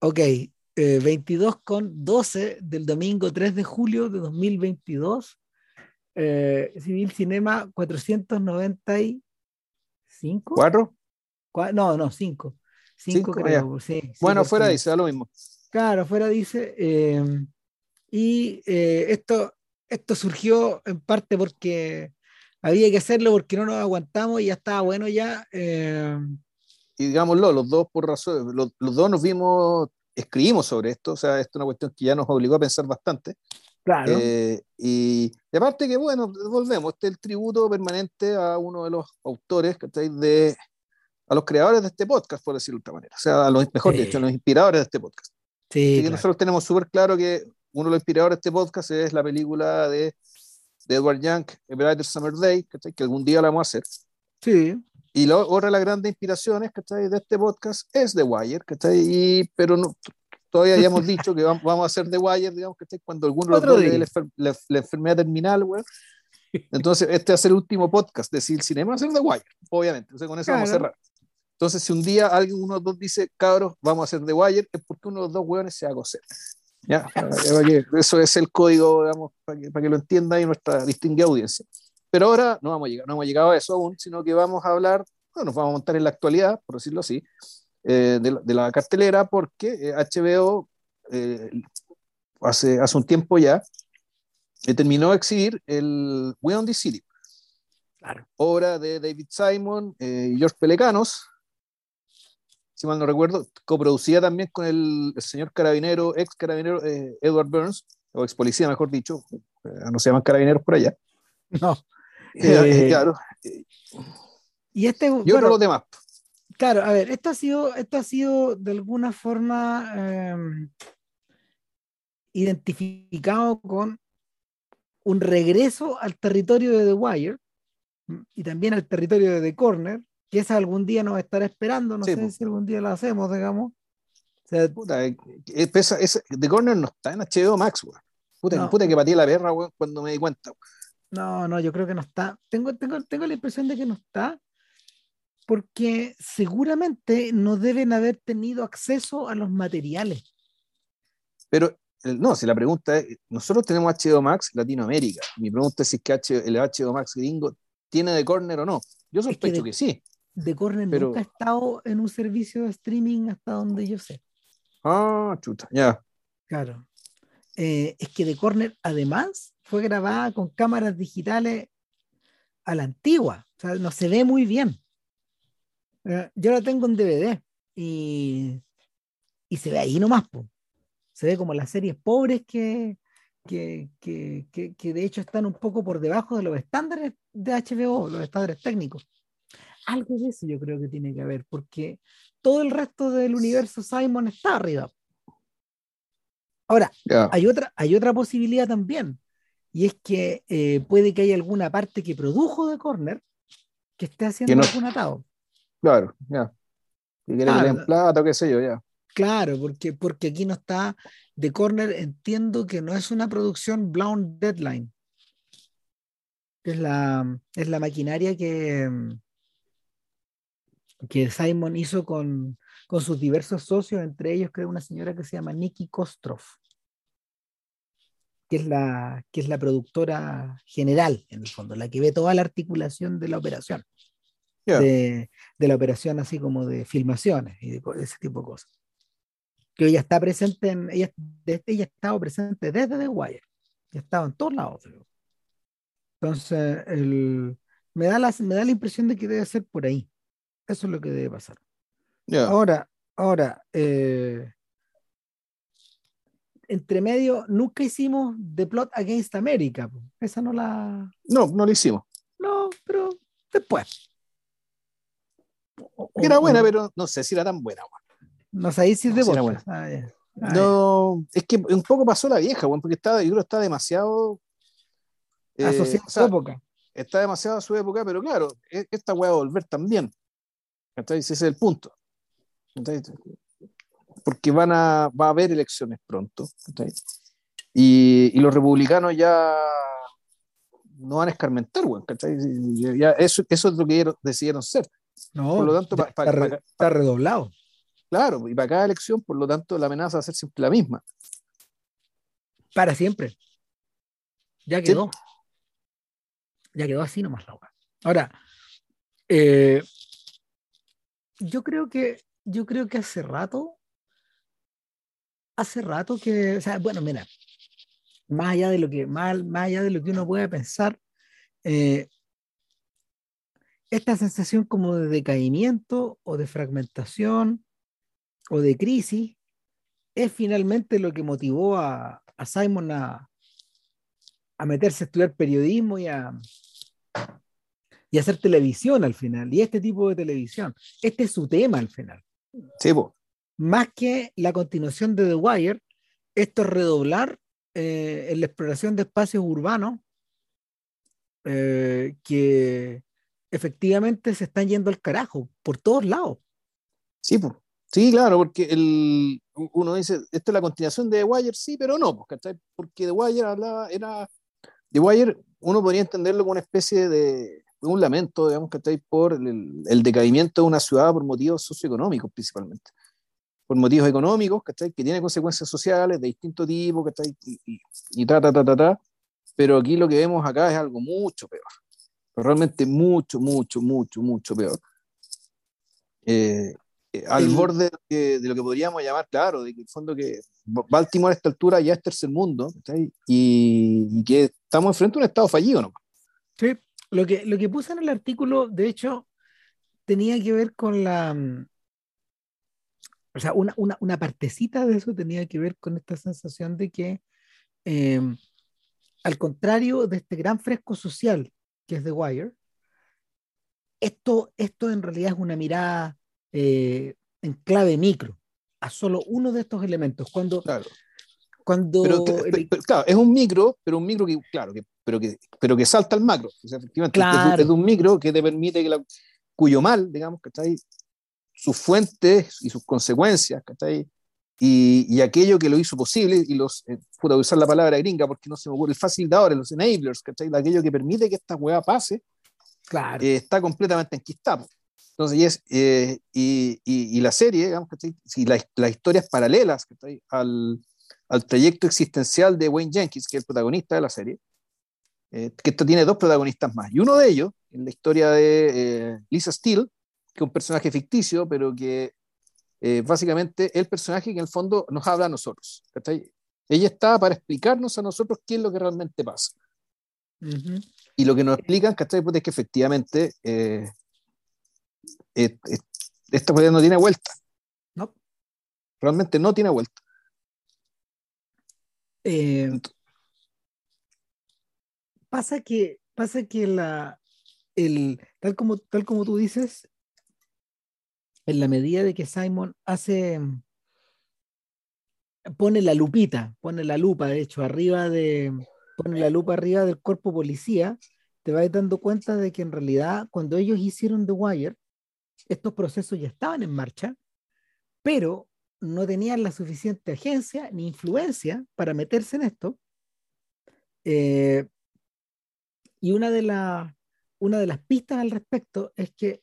Ok, eh, 22 con 12 del domingo 3 de julio de 2022. Eh, Civil Cinema 495. ¿Cuatro? Cua- No, no, 5. 5 Cinco, creo. sí, Bueno, fuera dice, da lo mismo. Claro, afuera dice. eh, y eh, esto, esto surgió en parte porque había que hacerlo porque no nos aguantamos y ya estaba bueno ya. Y digámoslo, los dos por razón, los, los dos nos vimos, escribimos sobre esto, o sea, esto es una cuestión que ya nos obligó a pensar bastante. claro. Eh, y, y aparte que, bueno, volvemos, este es el tributo permanente a uno de los autores, ¿cachai? De, a los creadores de este podcast, por decirlo de otra manera, o sea, a los, mejor Sí. dicho, a los inspiradores de este podcast. sí, Así que claro. nosotros tenemos súper claro que uno de los inspiradores de este podcast es la película de, de Edward Young, A Brighter Summer Day, ¿cachai? que algún día la vamos a hacer. Sí, Y la, otra de las grandes inspiraciones ¿cachai? de este podcast es The Wire, ¿cachai? Y, pero no, todavía ya hemos dicho que vamos, vamos a hacer The Wire, digamos, ¿cachai? cuando alguno de los le la, enfer- la- la enfermedad terminal. Entonces, este va a ser el último podcast de Civil Cinema, va a ser The Wire, obviamente. Entonces, con eso vamos a Claro. cerrar. Entonces, si un día alguien, uno de los dos dice, cabros, vamos a hacer The Wire, es porque uno de los dos weones se va a coser. ¿Ya? Para que- Eso es el código, digamos, para que, para que lo entienda y nuestra distinguida audiencia. Pero ahora no, vamos a llegar, no hemos llegado a eso aún, sino que vamos a hablar, bueno, nos vamos a montar en la actualidad, por decirlo así, eh, de, la, de la cartelera, porque eh, HBO eh, hace, hace un tiempo ya eh, terminó de exhibir el We on the City, claro. obra de David Simon eh, y George Pelecanos, si mal no recuerdo, coproducida también con el, el señor carabinero, ex carabinero eh, Edward Burns, o ex policía, mejor dicho, eh, no se llaman carabineros por allá. No. Eh, Eh, claro, Y este, y bueno, los demás. claro, a ver, esto ha sido, esto ha sido de alguna forma eh, identificado con un regreso al territorio de The Wire y también al territorio de The Corner, que esa algún día nos estará esperando, no Sí, sé si algún día lo hacemos, digamos. O sea, Puta, eh, The Corner no está en HBO Max, weón. Puta, No. puta que pateé la perra, cuando me di cuenta. No, no, yo creo que no está. Tengo, tengo, tengo la impresión de que no está, porque seguramente no deben haber tenido acceso a los materiales. Pero eh, no, si la pregunta es, nosotros tenemos HBO Max Latinoamérica. Mi pregunta es si es que H- el HBO Max gringo tiene The Corner o no. Yo que sospecho de- que sí. The Corner Pero- nunca ha estado en un servicio de streaming hasta donde yo sé. Ah, chuta, ya. Claro. Eh, es que The Corner además fue grabada con cámaras digitales a la antigua. O sea, no se ve muy bien. Eh, yo la tengo en DVD y, y se ve ahí nomás. po. Se ve como las series pobres que, que, que, que, que de hecho están un poco por debajo de los estándares de HBO, los estándares técnicos. Algo de eso yo creo que tiene que haber, porque todo el resto del universo Simon está arriba. Ahora, ya. hay otra, hay otra posibilidad también, y es que eh, puede que haya alguna parte que produjo de Corner que esté haciendo no- algún atado. Claro, ya. Que Claro. le plata o qué sé yo, ya. Claro, porque, porque aquí no está The Corner, entiendo que no es una producción Blown Deadline. que Es la, es la maquinaria que, que Simon hizo con, con sus diversos socios, entre ellos creo una señora que se llama Nikki Kostrov, que es la, que es la productora general, en el fondo, la que ve toda la articulación de la operación, Ya. de, de la operación así como de filmaciones y de co- ese tipo de cosas. Que ella está presente en, ella, de- ella ha estado presente desde The Wire, y ha estado en todos lados. Entonces, el, me, da la, me da la impresión de que debe ser por ahí. Eso es lo que debe pasar. Ya. Ahora, ahora, eh, entre medio, nunca hicimos The Plot Against America. Esa no la. No, no lo hicimos. No, pero después. O- o- Era o- buena, pero no sé si era tan buena. No sabéis si es de podcast. Ah. Ah, No, es que un poco pasó la vieja, weón, porque estaba, yo creo está demasiado. eh, Asociado o a su época. está demasiado a su época, pero claro, e- esta weá va a volver también. Entonces, ese es el punto. Porque van a, va a haber elecciones pronto. Y, y los republicanos ya no van a escarmentar. Ya- eso, eso es lo que decidieron ser. No, por lo tanto, ya pa- pa- está, re- pa- está redoblado. Claro, y para cada elección, por lo tanto, la amenaza va a ser siempre la misma. Para siempre. Ya quedó. Ya quedó así nomás la. Ahora, eh, yo creo que yo creo que hace rato, hace rato que, o sea, bueno, mira, más allá de lo que, más, más allá de lo que uno puede pensar, eh, esta sensación como de decaimiento o de fragmentación o de crisis es finalmente lo que motivó a, a Simon a, a, meterse a estudiar periodismo y a, y hacer televisión al final, y este tipo de televisión. Este es su tema al final. Sí, Más que la continuación de The Wire, esto es redoblar eh, en la exploración de espacios urbanos eh, que efectivamente se están yendo al carajo por todos lados. Sí, pues. Sí, claro, porque el, uno dice, esto es la continuación de The Wire, sí, pero no, porque The Wire hablaba, era, The Wire uno podría entenderlo como una especie de, un lamento, digamos, ¿cachai? Por el, el, decaimiento de una ciudad por motivos socioeconómicos principalmente. Por motivos económicos, ¿cachai? Que tiene consecuencias sociales de distinto tipo, ¿cachai? Y, y, y ta, ta, ta, ta, ta. Pero aquí lo que vemos acá es algo mucho peor. realmente mucho, mucho, mucho, mucho peor. Eh, eh, al el, borde de, de, lo que podríamos llamar, claro, de que en fondo que Baltimore a esta altura ya es tercer mundo, y, y, que estamos enfrente a un estado fallido, ¿no? Sí, lo que, lo que puse en el artículo, de hecho, tenía que ver con la... O sea, una, una, una partecita de eso tenía que ver con esta sensación de que, eh, al contrario de este gran fresco social que es The Wire, esto, esto en realidad es una mirada eh, en clave micro a solo uno de estos elementos. Cuando, claro. cuando pero, claro, es un micro, pero un micro que, claro, que, pero, que, pero que salta al macro. O sea, efectivamente, claro. es, un micro que te permite que la, cuyo mal, digamos, que está ahí, sus fuentes y sus consecuencias, ahí, y, y, aquello que lo hizo posible, y los, eh, usar la palabra gringa porque no se me ocurre, el facilitador, los enablers, que aquello que permite que esta hueá pase, claro. eh, está completamente enquistado. Entonces, y, es, eh, y, y, y, la serie, digamos, que si las la historias paralelas al, al trayecto existencial de Wayne Jenkins, que es el protagonista de la serie, eh, que esto tiene dos protagonistas más. Y uno de ellos, en la historia de eh, Lisa Steele, que un personaje ficticio, pero que eh, básicamente el personaje que en el fondo nos habla a nosotros. ¿cachai? Ella está para explicarnos a nosotros qué es lo que realmente pasa. Uh -huh. Y lo que nos explican, ¿cachai? Pues es que efectivamente eh, eh, esta cuestión no tiene vuelta. No. Realmente no tiene vuelta. Eh, pasa que, pasa que la, el, tal, como, tal como tú dices, en la medida de que Simon hace, pone la lupita, pone la lupa, de hecho, arriba de, pone la lupa arriba del cuerpo policía, te vas dando cuenta de que en realidad cuando ellos hicieron The Wire, estos procesos ya estaban en marcha, pero no tenían la suficiente agencia ni influencia para meterse en esto. Eh, y una de, la, una de las pistas al respecto es que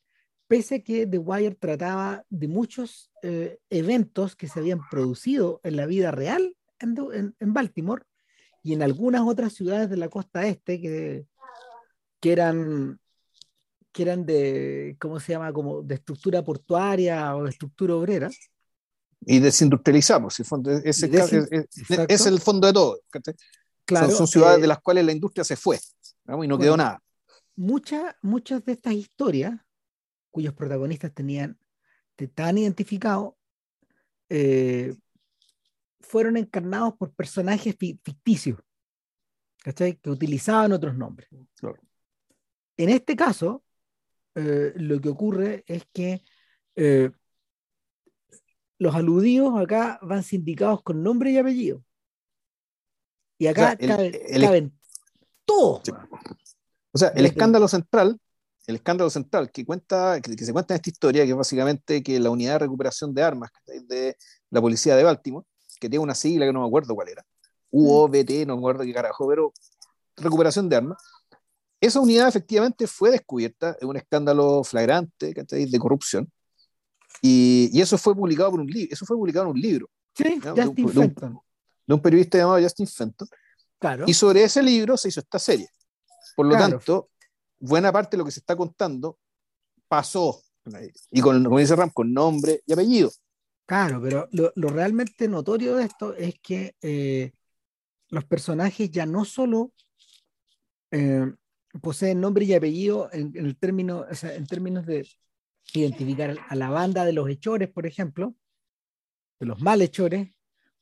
pese a que The Wire trataba de muchos eh, eventos que se habían producido en la vida real en, en, en, Baltimore y en algunas otras ciudades de la costa este que, que eran que eran de, ¿cómo se llama? Como de estructura portuaria o de estructura obrera. Y desindustrializamos, el fondo, ese, Desin es, es, es, el fondo de todo. Claro, son, son ciudades eh, de las cuales la industria se fue y no bueno, quedó nada. Muchas, muchas de estas historias, cuyos protagonistas tenían, estaban identificados, eh, fueron encarnados por personajes ficticios, ¿cachai? Que utilizaban otros nombres. Claro. En este caso, eh, lo que ocurre es que eh, los aludidos acá van sindicados con nombre y apellido. Y acá o sea, el, caben, el, caben todos. Sí. O sea, el escándalo central, el escándalo central que cuenta, que, que, se cuenta en esta historia, que es básicamente que la unidad de recuperación de armas de la policía de Baltimore, que tiene una sigla que no me acuerdo cuál era, UOBT, no me acuerdo qué carajo, pero recuperación de armas, esa unidad efectivamente fue descubierta en un escándalo flagrante de corrupción Y, y, eso fue publicado por un libro, eso fue publicado en un libro. Sí, ¿no? Justin de, un, Fenton. De un, de un, periodista llamado Justin Fenton. Claro. Y sobre ese libro se hizo esta serie. Por lo claro. tanto, buena parte de lo que se está contando pasó. Y con, como dice Ram, con nombre y apellido. Claro, pero lo, realmente notorio de esto es que eh, los personajes ya no solo eh, poseen nombre y apellido en, el término, en términos de identificar a la banda de los hechores, por ejemplo, de los malhechores,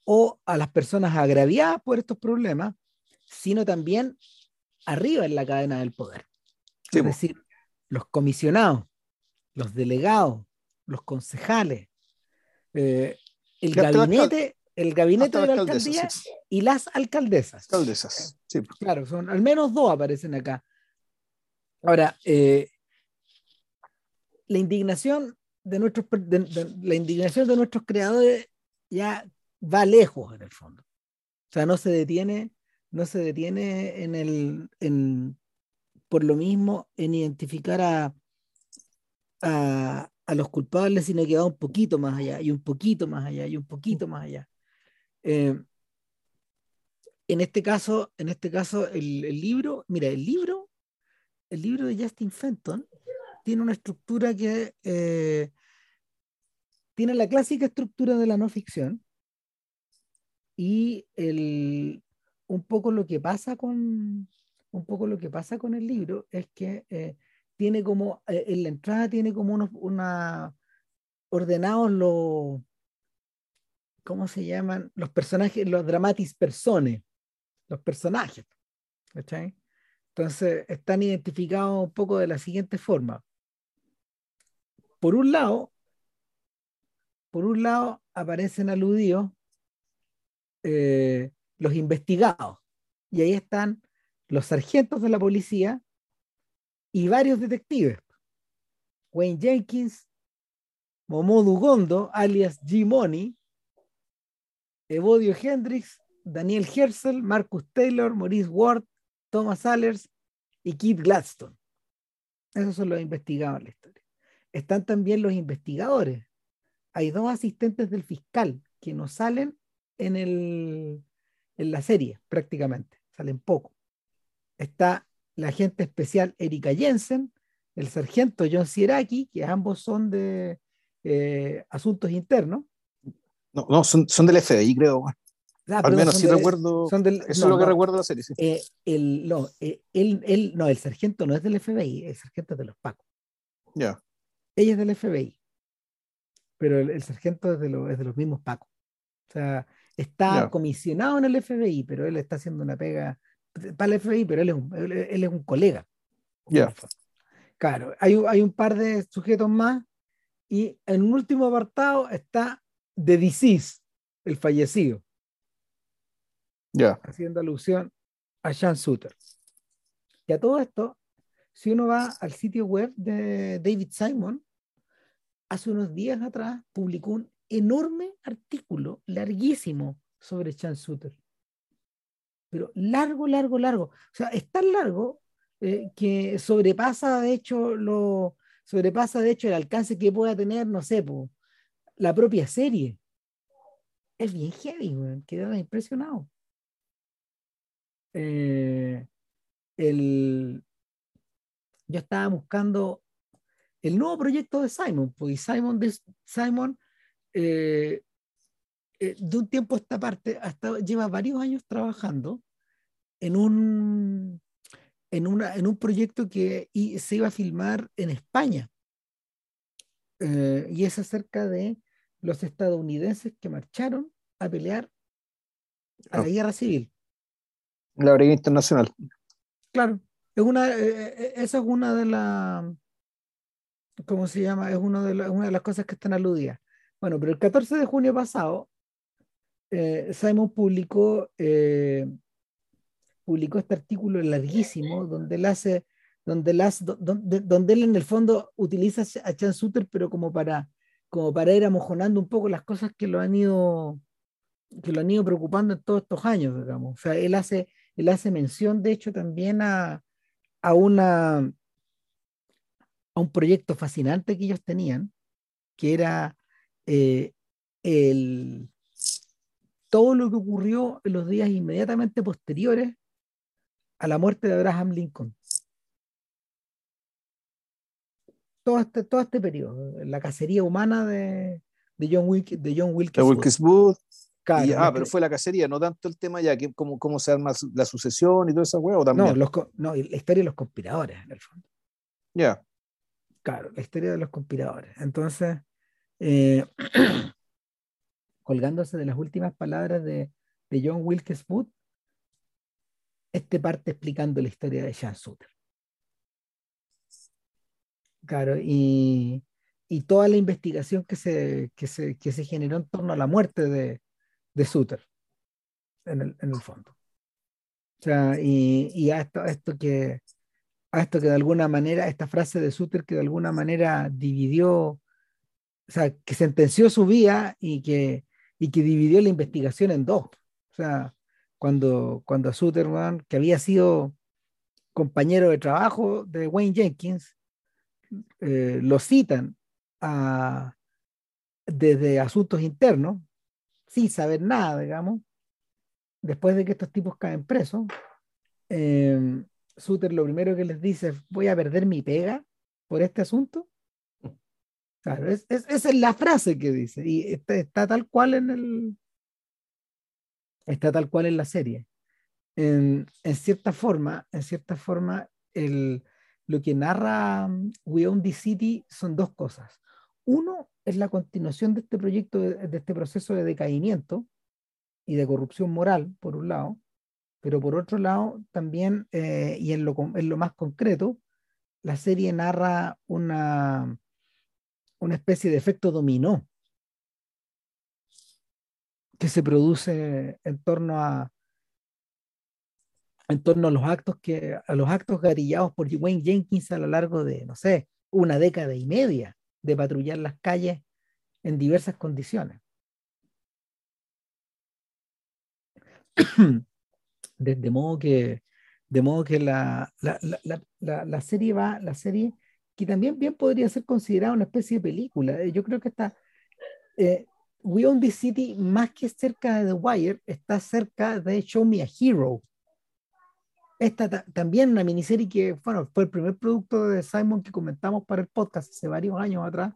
o a las personas agraviadas por estos problemas, sino también arriba en la cadena del poder. Sí, es decir, los comisionados, los delegados, los concejales, eh, el gabinete, el gabinete de la alcaldía sí. y las alcaldesas. Alcaldesas, sí. Claro, son al menos dos aparecen acá. Ahora, eh, la indignación de nuestros de, de, la indignación de nuestros creadores ya va lejos en el fondo. O sea, no se detiene, no se detiene en el en por lo mismo en identificar a, a, los culpables, sino que va un poquito más allá, y un poquito más allá, y un poquito más allá. Eh, en este caso, en este caso, el, el, libro, mira, el libro, el libro de Justin Fenton tiene una estructura que eh, tiene la clásica estructura de la no ficción y el, un poco lo que pasa con un poco lo que pasa con el libro es que eh, tiene como eh, en la entrada tiene como unos una ordenados los ¿cómo se llaman? los personajes, los dramatis personae, los personajes. Entonces están identificados un poco de la siguiente forma. Por un lado, por un lado aparecen aludidos eh, los investigados. Y ahí están los sargentos de la policía y varios detectives. Wayne Jenkins, Momodu Gondo, alias G-Money, Evodio Hendrix, Daniel Hersel, Marcus Taylor, Maurice Ward, Thomas Allers y Keith Gladstone. Esos son los investigados en la historia. Están también los investigadores. Hay dos asistentes del fiscal que no salen en, el, en la serie prácticamente, salen poco. Está la agente especial Erika Jensen, el sargento John Sieraki, que ambos son de eh, asuntos internos. No, no, son, son del FBI, creo. Ah, Al menos sí recuerdo. Del, eso no, es lo que no, recuerdo de la serie. Sí. Eh, el, no, eh, él, él, no, el sargento no es del FBI, el sargento es de los Pacos. Ya. Yeah. Ella es del FBI, pero el, el sargento es de, lo, es de, los mismos Pacos. O sea, está yeah. comisionado en el FBI, pero él está haciendo una pega para el FBI, pero él es un, él, es un colega. Yeah. Claro, hay, hay un par de sujetos más y en un último apartado está The Deceased, el fallecido. Ya. Haciendo alusión a Sean Suter. Y a todo esto, si uno va al sitio web de David Simon, hace unos días atrás publicó un enorme artículo, larguísimo, sobre Sean Suter. Pero largo, largo, largo. O sea, es tan largo eh, que sobrepasa, de hecho, lo sobrepasa, de hecho, el alcance que pueda tener, no sé, po, la propia serie. Es bien heavy, güey. Quedé impresionado. Eh, el, yo estaba buscando el nuevo proyecto de Simon, porque Simon, Simon eh, eh, de un tiempo a esta parte hasta, lleva varios años trabajando en un, en, una, en un proyecto que y, se iba a filmar en España. Eh, y es acerca de los estadounidenses que marcharon a pelear a la oh. guerra civil. La brigada internacional. Claro, es una, eh, esa es una de las, ¿cómo se llama? Es uno de la, una de las cosas que están aludidas. Bueno, pero el 14 de junio pasado, eh, Simon publicó, eh, publicó este artículo larguísimo donde él hace, donde él, donde, donde él en el fondo utiliza a Chan Suter, pero como para, como para ir amojonando un poco las cosas que lo han ido que lo han ido preocupando en todos estos años, digamos. O sea, él hace, él hace mención, de hecho, también a, a, una, a un proyecto fascinante que ellos tenían, que era eh, el, todo lo que ocurrió en los días inmediatamente posteriores a la muerte de Abraham Lincoln. Todo este, todo este periodo, la cacería humana de, de John, Wilkes, de John Wilkes, Booth. ah, pero fue la cacería, no tanto el tema ya, que cómo, cómo se arma la sucesión y todo esa hueá, también. No, no, la historia de los conspiradores, en el fondo. Ya. Claro, la historia de los conspiradores. Entonces, eh, colgándose de las últimas palabras de, John Wilkes Booth, este parte explicando la historia de Jan Suter. Claro, y, toda la investigación que se, se, generó en torno a la muerte de, de Suter, en el, fondo. O sea, y, a, esto, esto que, a esto que de alguna manera, esta frase de Suter que de alguna manera dividió, o sea, que sentenció su vida y que, y que dividió la investigación en dos. O sea, cuando, cuando Suterman, que había sido compañero de trabajo de Wayne Jenkins, eh, lo citan desde asuntos internos, sin saber nada, digamos, después de que estos tipos caen presos, eh, Suter lo primero que les dice es, voy a perder mi pega por este asunto. Claro, es, esa es la frase que dice y está, tal cual en el está tal cual en la serie. En, cierta forma, en cierta forma, el, lo que narra um, We Own the City son dos cosas. Uno es la continuación de este proyecto, de, este proceso de decaimiento y de corrupción moral, por un lado, pero por otro lado, también, eh, y en lo, en lo más concreto, la serie narra una, una especie de efecto dominó que se produce en torno a en torno a los actos que a los actos garillados por Wayne Jenkins a lo largo de no sé una década y media de patrullar las calles en diversas condiciones. De, modo que modo que la, la, la, la, serie va la serie que también bien podría ser considerada una especie de película. Eh, yo creo que está, eh, We Own the City, más que cerca de The Wire, está cerca de Show Me a Hero. Esta también una miniserie que, bueno, fue el primer producto de Simon que comentamos para el podcast hace varios años atrás.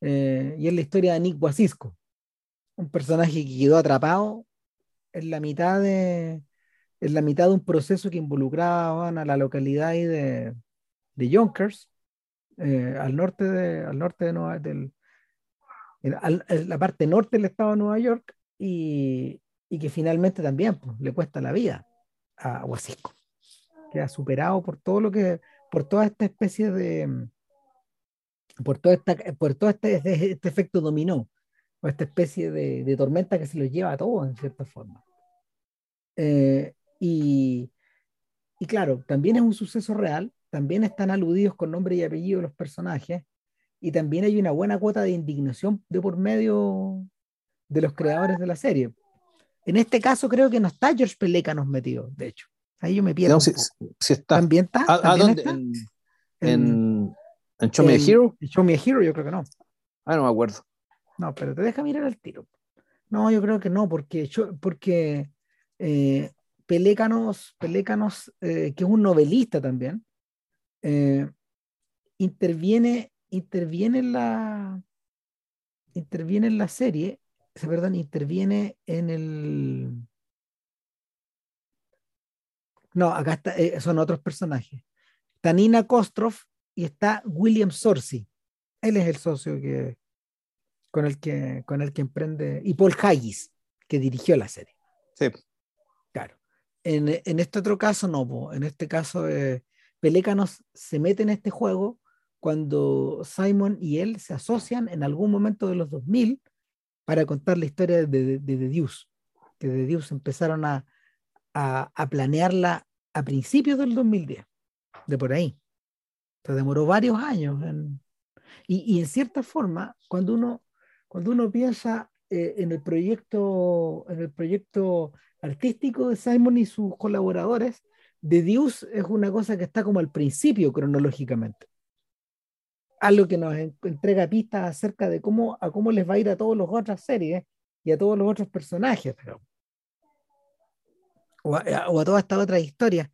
Eh, y es la historia de Nick Wasisco, un personaje que quedó atrapado en la mitad de, en la mitad de un proceso que involucraba a la localidad de, de Yonkers, eh, al norte de, al norte de Nueva, del, en, la parte norte del estado de Nueva York y, y que finalmente también pues, le cuesta la vida a Huasisco, que ha superado por todo lo que, por toda esta especie de, por, toda esta, por todo este, este, este efecto dominó, o esta especie de, de, tormenta que se los lleva a todos en cierta forma. Eh, y, y claro, también es un suceso real, también están aludidos con nombre y apellido los personajes, y también hay una buena cuota de indignación de por medio de los creadores de la serie. En este caso creo que no está George Pelécanos metido, de hecho. Ahí yo me pierdo. No, si, está. ¿También está? ¿A, dónde? En, en, en, Show Me a Hero. En Show Me a Hero yo creo que no. Ah, no me acuerdo. No, pero te deja mirar al tiro. No, yo creo que no, porque, yo, porque eh, Pelécanos, Pelécanos eh, que es un novelista también, eh, interviene, interviene en la interviene en la serie, perdón, interviene en el no, acá está, eh, son otros personajes. Está Nina Kostroff y está William Sorcy. Él es el socio que, con, el que, con el que emprende. Y Paul Haggis, que dirigió la serie. Sí. Claro. En, en este otro caso, no. En este caso, eh, Pelécanos se mete en este juego cuando Simon y él se asocian en algún momento de los 2000 para contar la historia de, The Deuce, que The Deuce empezaron a, a, planearla a principios del 2010, de por ahí. Se demoró varios años. y, y, en cierta forma, cuando uno, cuando uno piensa eh, en, el proyecto, en el proyecto artístico de Simon y sus colaboradores, The Deuce es una cosa que está como al principio cronológicamente. algo que nos entrega pistas acerca de cómo, a cómo les va a ir a todas las otras series y a todos los otros personajes, pero, o, a, o a toda esta otra historia.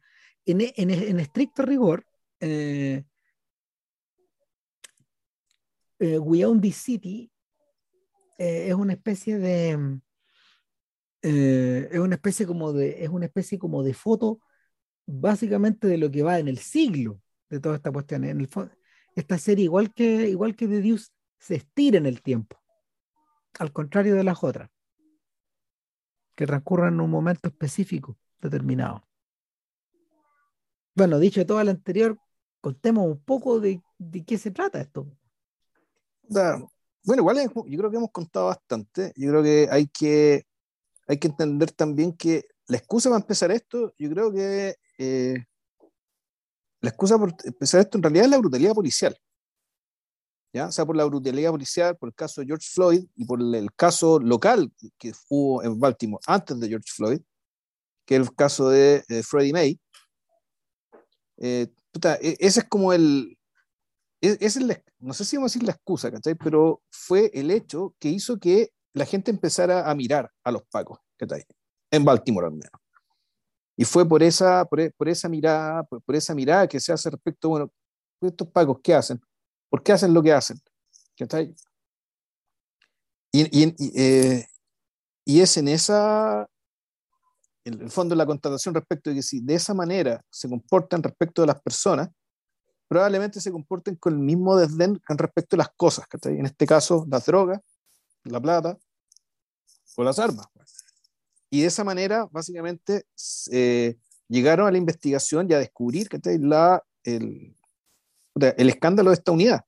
En, en, en estricto rigor, eh, eh, We Own This City eh, es una especie de eh, es una especie como de es una especie como de foto básicamente de lo que va en el siglo de toda esta cuestión. En el esta serie igual que igual que The Deuce se estira en el tiempo al contrario de las otras que transcurran en un momento específico determinado. Bueno dicho todo lo anterior contemos un poco de, de qué se trata esto. Bueno, igual yo creo que hemos contado bastante. Yo creo que hay que, hay que entender también que la excusa para empezar esto, yo creo que eh, la excusa por empezar esto en realidad es la brutalidad policial. ¿ya? O sea, por la brutalidad policial, por el caso de George Floyd y por el, caso local que hubo en Baltimore antes de George Floyd, que es el caso de eh, Freddie May. Eh, e, ese es como el, e, es, no sé si vamos a decir la excusa, ¿cachai? Pero fue el hecho que hizo que la gente empezara a mirar a los pacos, ¿cachai? En Baltimore al menos. Y fue por esa, por, e, esa mirada, por, esa mirada que se hace respecto, bueno, estos pacos, ¿qué hacen? ¿Por qué hacen lo que hacen? ¿Cachai? Y, y, eh, y es en esa, en el fondo, la constatación respecto de que si de esa manera se comportan respecto de las personas, probablemente se comporten con el mismo desdén con respecto a las cosas, en este caso las drogas, la plata o las armas. Y de esa manera, básicamente, eh, llegaron a la investigación y a descubrir la, el, el escándalo de esta unidad.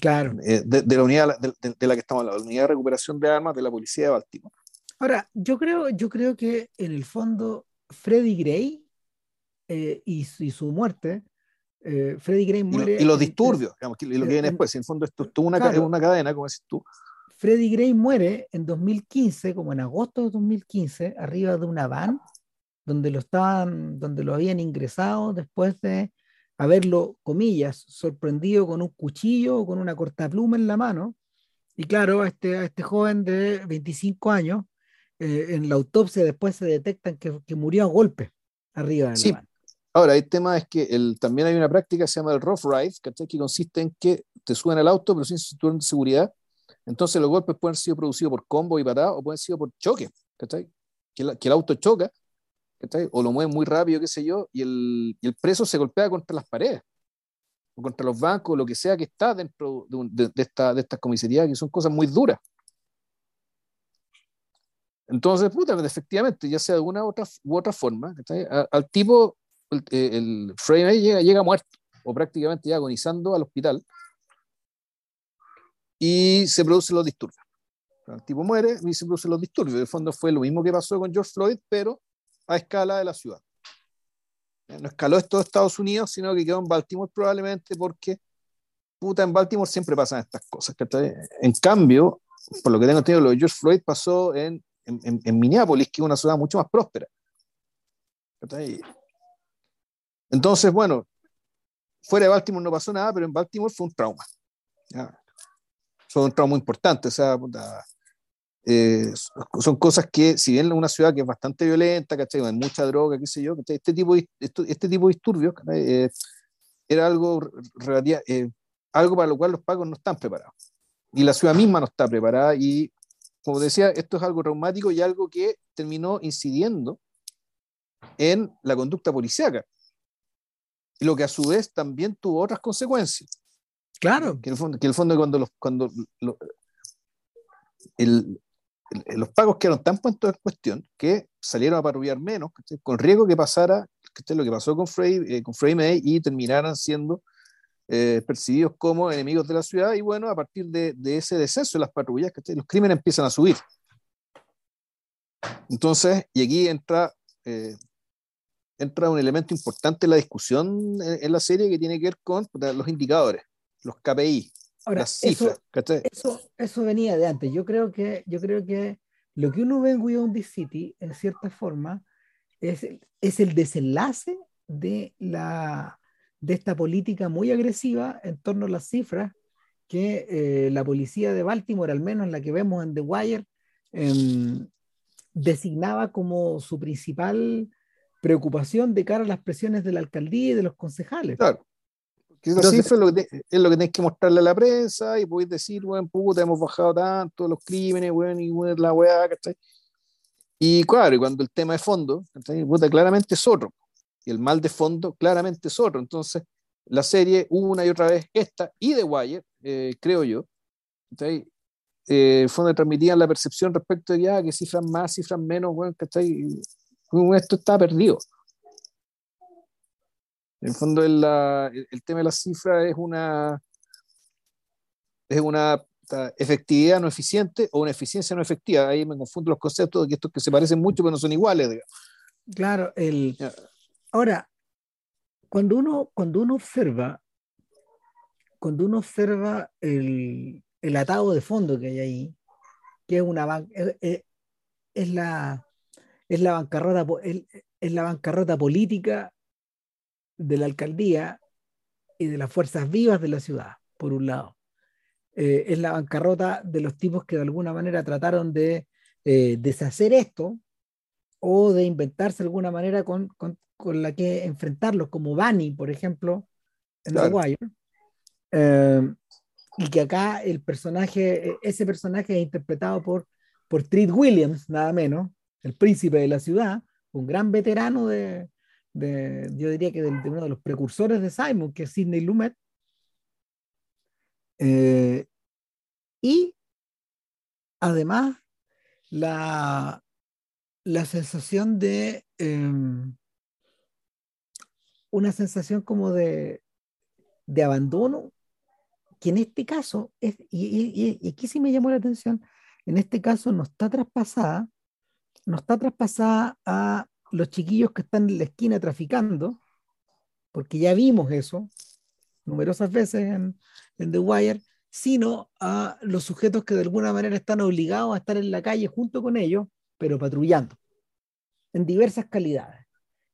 Claro. Eh, de, la unidad de, la que estamos hablando, la unidad de recuperación de armas de la policía de Baltimore. Ahora, yo creo, yo creo que en el fondo Freddy Gray eh, y, y, su muerte eh, Freddy Gray muere. Y, los disturbios, digamos, y lo que viene después, en el fondo esto es una, una cadena, como decís tú. Freddy Gray muere en 2015, como en agosto de 2015, arriba de una van donde lo estaban, donde lo habían ingresado después de haberlo, comillas, sorprendido con un cuchillo o con una cortapluma en la mano. Y claro, a este, este joven de 25 años, eh, en la autopsia después se detectan que, que murió a golpe arriba de la van. Ahora, el tema es que el, también hay una práctica que se llama el rough ride, que consiste en que te suben al auto pero sin cinturón de seguridad. Entonces los golpes pueden ser producidos por combo y patada o pueden ser por choque, Que, que el auto choca, o lo mueve muy rápido, qué sé yo, y el, y el, preso se golpea contra las paredes, o contra los bancos, lo que sea que está dentro de, de, esta, de estas comisarías, que son cosas muy duras. Entonces, puta, efectivamente, ya sea de una u otra, u otra forma, al tipo el, el Frame llega, llega muerto o prácticamente ya agonizando al hospital y se producen los disturbios. El tipo muere y se producen los disturbios. De fondo fue lo mismo que pasó con George Floyd, pero a escala de la ciudad. No escaló esto de Estados Unidos, sino que quedó en Baltimore probablemente porque, puta, en Baltimore siempre pasan estas cosas. En cambio, por lo que tengo entendido, lo de George Floyd pasó en, en, en Minneapolis, que es una ciudad mucho más próspera. Entonces, bueno, fuera de Baltimore no pasó nada, pero en Baltimore fue un trauma. Fue un trauma importante. O sea, eh, son cosas que, si bien una ciudad que es bastante violenta, ¿cachai? Hay mucha droga, qué sé yo, este tipo de, este tipo de disturbios eh, era algo, eh, algo para lo cual los pagos no están preparados. Y la ciudad misma no está preparada. Y, como decía, esto es algo traumático y algo que terminó incidiendo en la conducta policíaca lo que a su vez también tuvo otras consecuencias. Claro. Que el fondo, que el fondo cuando los, cuando los pagos quedaron tan puestos en cuestión que salieron a patrullar menos, con riesgo que pasara lo que pasó con Frey, eh, con Frey May y terminaran siendo eh, percibidos como enemigos de la ciudad. Y bueno, a partir de, ese descenso de las patrullas, los crímenes empiezan a subir. Entonces, y aquí entra eh, entra un elemento importante en la discusión en, la serie que tiene que ver con los indicadores, los KPI, las cifras. Eso, eso, venía de antes. Yo creo que, yo creo que lo que uno ve en We Own This City, en cierta forma, es, es el desenlace de la, de esta política muy agresiva en torno a las cifras que eh, la policía de Baltimore, al menos la que vemos en The Wire, em, designaba como su principal preocupación de cara a las presiones de la alcaldía y de los concejales. Claro. Que esa cifra es lo, que es lo que tenés que mostrarle a la prensa y podéis decir, bueno, puta, hemos bajado tanto los crímenes, bueno, y bueno, la weá, ¿cachai? Y claro, y cuando el tema de fondo, puta, claramente es otro. Y el mal de fondo claramente es otro. Entonces, la serie una y otra vez, esta y The Wire, eh, creo yo, eh, fue donde transmitían la percepción respecto de ya que cifras más, cifras menos, bueno, ¿cachai? Esto está perdido. En el fondo, el, el, tema de las cifras es una, es una efectividad no eficiente o una eficiencia no efectiva. Ahí me confundo los conceptos de estos que se parecen mucho pero no son iguales. Claro, el... ahora, cuando uno, cuando uno observa, cuando uno observa el, el atado de fondo que hay ahí, que es una es, es la es la bancarrota es la bancarrota política de la alcaldía y de las fuerzas vivas de la ciudad, por un lado. Eh, es la bancarrota de los tipos que de alguna manera trataron de eh, deshacer esto o de inventarse alguna manera con, con, con, la que enfrentarlos, como Bunny, por ejemplo, en The Wire. Eh, y que acá el personaje, e, ese personaje es interpretado por, por Treat Williams, nada menos, el príncipe de la ciudad, un gran veterano de, yo diría que de, de, uno de los precursores de Simon, que es Sidney Lumet. Eh, y además la, la sensación de eh, una sensación como de, de abandono que en este caso, es, y, y, aquí sí me llamó la atención, en este caso no está traspasada, no está traspasada a los chiquillos que están en la esquina traficando, porque ya vimos eso numerosas veces en, The Wire, sino a los sujetos que de alguna manera están obligados a estar en la calle junto con ellos, pero patrullando, en diversas calidades.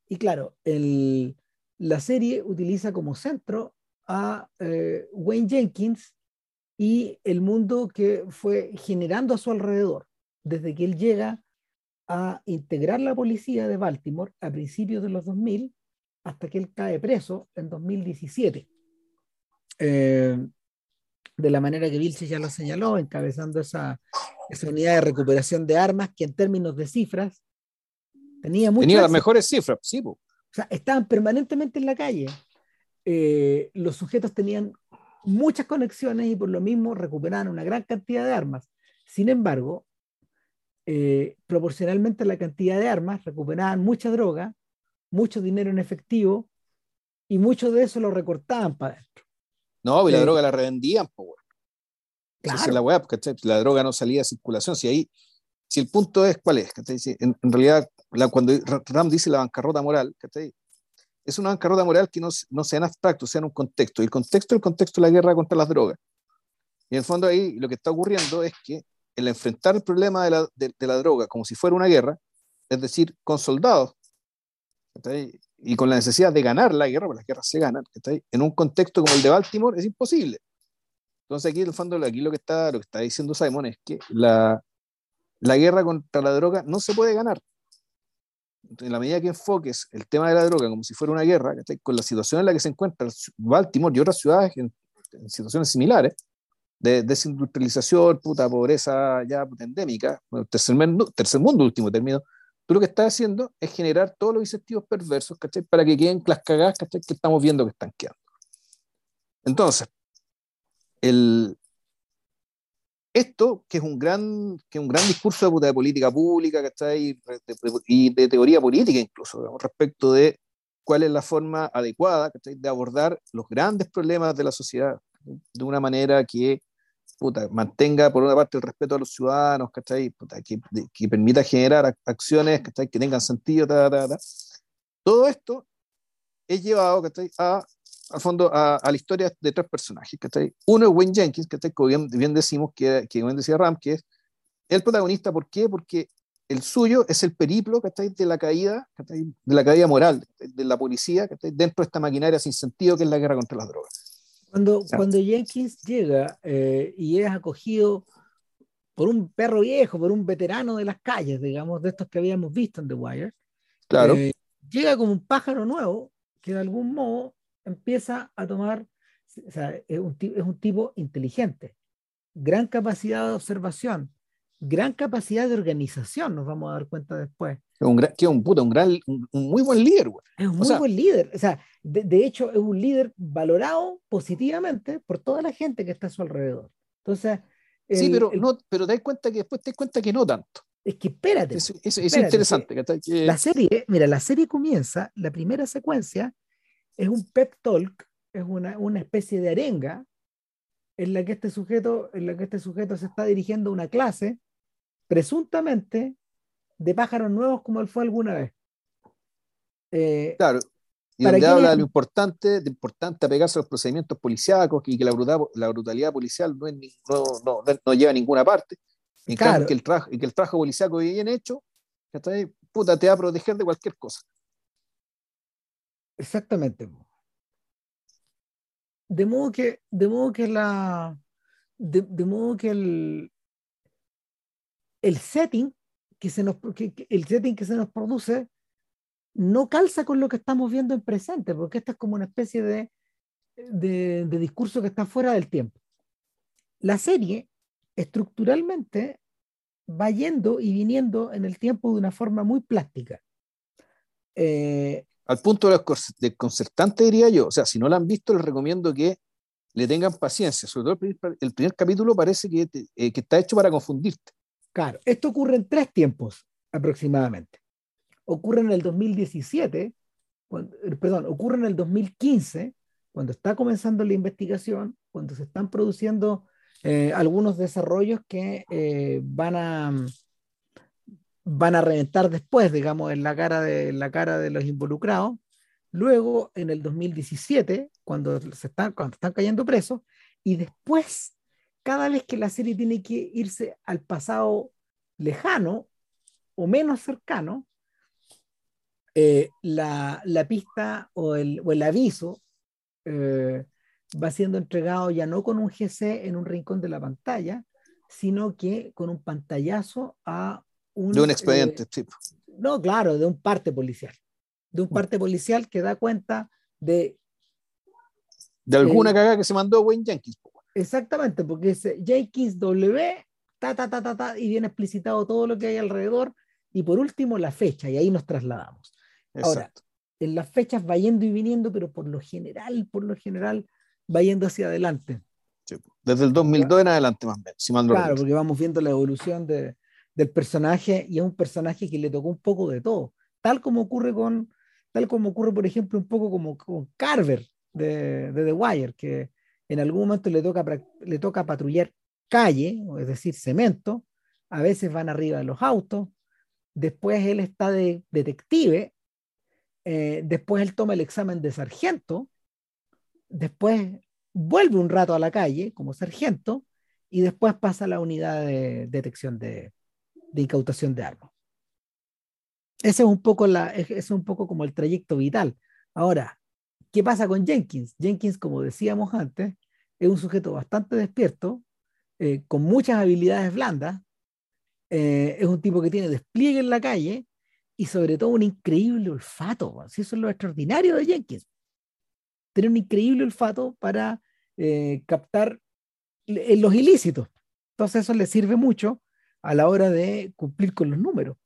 Y claro, el, la serie utiliza como centro a eh, Wayne Jenkins y el mundo que fue generando a su alrededor, desde que él llega a integrar la policía de Baltimore a principios de los 2000 hasta que él cae preso en 2017. Eh, de la manera que Vilche ya lo señaló, encabezando esa, esa, unidad de recuperación de armas que en términos de cifras tenía, tenía las mejores cifras, sí. O sea, estaban permanentemente en la calle. Eh, los sujetos tenían muchas conexiones y por lo mismo recuperaban una gran cantidad de armas. Sin embargo, eh, proporcionalmente a la cantidad de armas, recuperaban mucha droga, mucho dinero en efectivo y mucho de eso lo recortaban para adentro. No, y la eh, droga la revendían, pues, Claro. la web, La droga no salía de circulación. Si ahí, si el punto es cuál es, en, en, realidad, la, cuando Ram dice la bancarrota moral, es una bancarrota moral que no, no sea en abstracto, sea en un contexto. Y el contexto es el contexto de la guerra contra las drogas. Y en el fondo ahí lo que está ocurriendo es que el enfrentar el problema de la, droga como si fuera una guerra, es decir, con soldados, y con la necesidad de ganar la guerra, porque las guerras se ganan, en un contexto como el de Baltimore es imposible. Entonces aquí en el fondo aquí lo que está, lo que está diciendo Simon es que la, la guerra contra la droga no se puede ganar. En la medida que enfoques el tema de la droga como si fuera una guerra, con la situación en la que se encuentra Baltimore y otras ciudades en situaciones similares, de desindustrialización, puta pobreza ya endémica, bueno, tercer, mundo, último término, tú lo que estás haciendo es generar todos los incentivos perversos, ¿cachai? Para que queden las cagadas, ¿cachai? Que estamos viendo que están quedando. Entonces, el, esto, que es un gran, que es un gran discurso de, de política pública, ¿cachai? Y de teoría política incluso, respecto de cuál es la forma adecuada ¿cachai? de abordar los grandes problemas de la sociedad de una manera que mantenga por una parte el respeto a los ciudadanos, ¿cachai? que, que, permita generar acciones ¿cachai? que tengan sentido. Todo esto es llevado ¿cachai? a, al fondo a, a, la historia de tres personajes. ¿cachai? Uno es Wayne Jenkins, que bien, bien decimos, que, que bien decía Ram, que es el protagonista. ¿Por qué? Porque el suyo es el periplo ¿cachai? de la caída, ¿cachai? de la caída moral de la policía ¿cachai? dentro de esta maquinaria sin sentido que es la guerra contra las drogas. Cuando, cuando Jenkins llega eh, y es acogido por un perro viejo, por un veterano de las calles, digamos, de estos que habíamos visto en The Wire, claro. Eh, llega como un pájaro nuevo que de algún modo empieza a tomar, o sea, es un, es un tipo inteligente, gran capacidad de observación, gran capacidad de organización, nos vamos a dar cuenta después. Es un, gran, que un, puta, un, gran, un, muy buen líder. Güey. Es un muy sea, buen líder. O sea, de, de, hecho, es un líder valorado positivamente por toda la gente que está a su alrededor. Entonces. El, sí, pero, el, no, pero te das cuenta que después te das cuenta que no tanto. Es que espérate. Es, es, espérate, es interesante. Que, que, la serie, mira, la serie comienza, la primera secuencia es un pep talk, es una, una especie de arenga en la que este sujeto, en la que este sujeto se está dirigiendo a una clase presuntamente de pájaros nuevos como él fue alguna vez. Eh, claro, y donde habla de lo importante, de importante apegarse a los procedimientos policíacos y que la, brutal, la brutalidad policial no, es ni, no, no, no, lleva a ninguna parte. En claro. cambio, que el, trabajo, y que el trabajo policíaco bien hecho, puta, te va a proteger de cualquier cosa. Exactamente. De modo que, de modo que la, de, de modo que el, el setting que se nos, que, que el setting que se nos produce no calza con lo que estamos viendo en presente, porque esta es como una especie de, de, de, discurso que está fuera del tiempo. La serie estructuralmente va yendo y viniendo en el tiempo de una forma muy plástica. Eh, Al punto desconcertante, diría yo. O sea, si no la han visto, les recomiendo que le tengan paciencia. Sobre todo el primer, el primer capítulo parece que, eh, que está hecho para confundirte. Claro, esto ocurre en tres tiempos aproximadamente. Ocurre en el 2017, cuando, perdón, ocurre en el 2015, cuando está comenzando la investigación, cuando se están produciendo eh, algunos desarrollos que eh, van a van a reventar después, digamos, en la cara de la cara de los involucrados. Luego, en el 2017, cuando se están, cuando están cayendo presos, y después cada vez que la serie tiene que irse al pasado lejano o menos cercano, eh, la, la, pista o el, o el aviso eh, va siendo entregado ya no con un GC en un rincón de la pantalla, sino que con un pantallazo a un... De un expediente, eh, sí. No, claro, de un parte policial. De un parte policial que da cuenta de... De alguna eh, cagada que se mandó Wayne Jenkins. Exactamente, porque dice Jenkins W, ta, ta, ta, ta, ta, y viene explicitado todo lo que hay alrededor. Y por último, la fecha, y ahí nos trasladamos. Exacto. Ahora, en las fechas va yendo y viniendo, pero por lo general, por lo general, va yendo hacia adelante. Sí, desde el 2002 en adelante, más o menos. Si claro, porque vamos viendo la evolución de, del personaje y es un personaje que le tocó un poco de todo. Tal como ocurre con, tal como ocurre, por ejemplo, un poco como con Carver de, de The Wire, que en algún momento le toca, le toca patrullar calle, es decir, cemento, a veces van arriba de los autos, después él está de detective, eh, después él toma el examen de sargento, después vuelve un rato a la calle como sargento y después pasa a la unidad de detección de, incautación de armas. Ese es un poco es un poco como el trayecto vital. Ahora, ¿qué pasa con Jenkins? Jenkins, como decíamos antes, es un sujeto bastante despierto, eh, con muchas habilidades blandas, eh, es un tipo que tiene despliegue en la calle y sobre todo un increíble olfato. Si eso es lo extraordinario de Jenkins. Tiene un increíble olfato para eh, captar los ilícitos. Entonces eso le sirve mucho a la hora de cumplir con los números.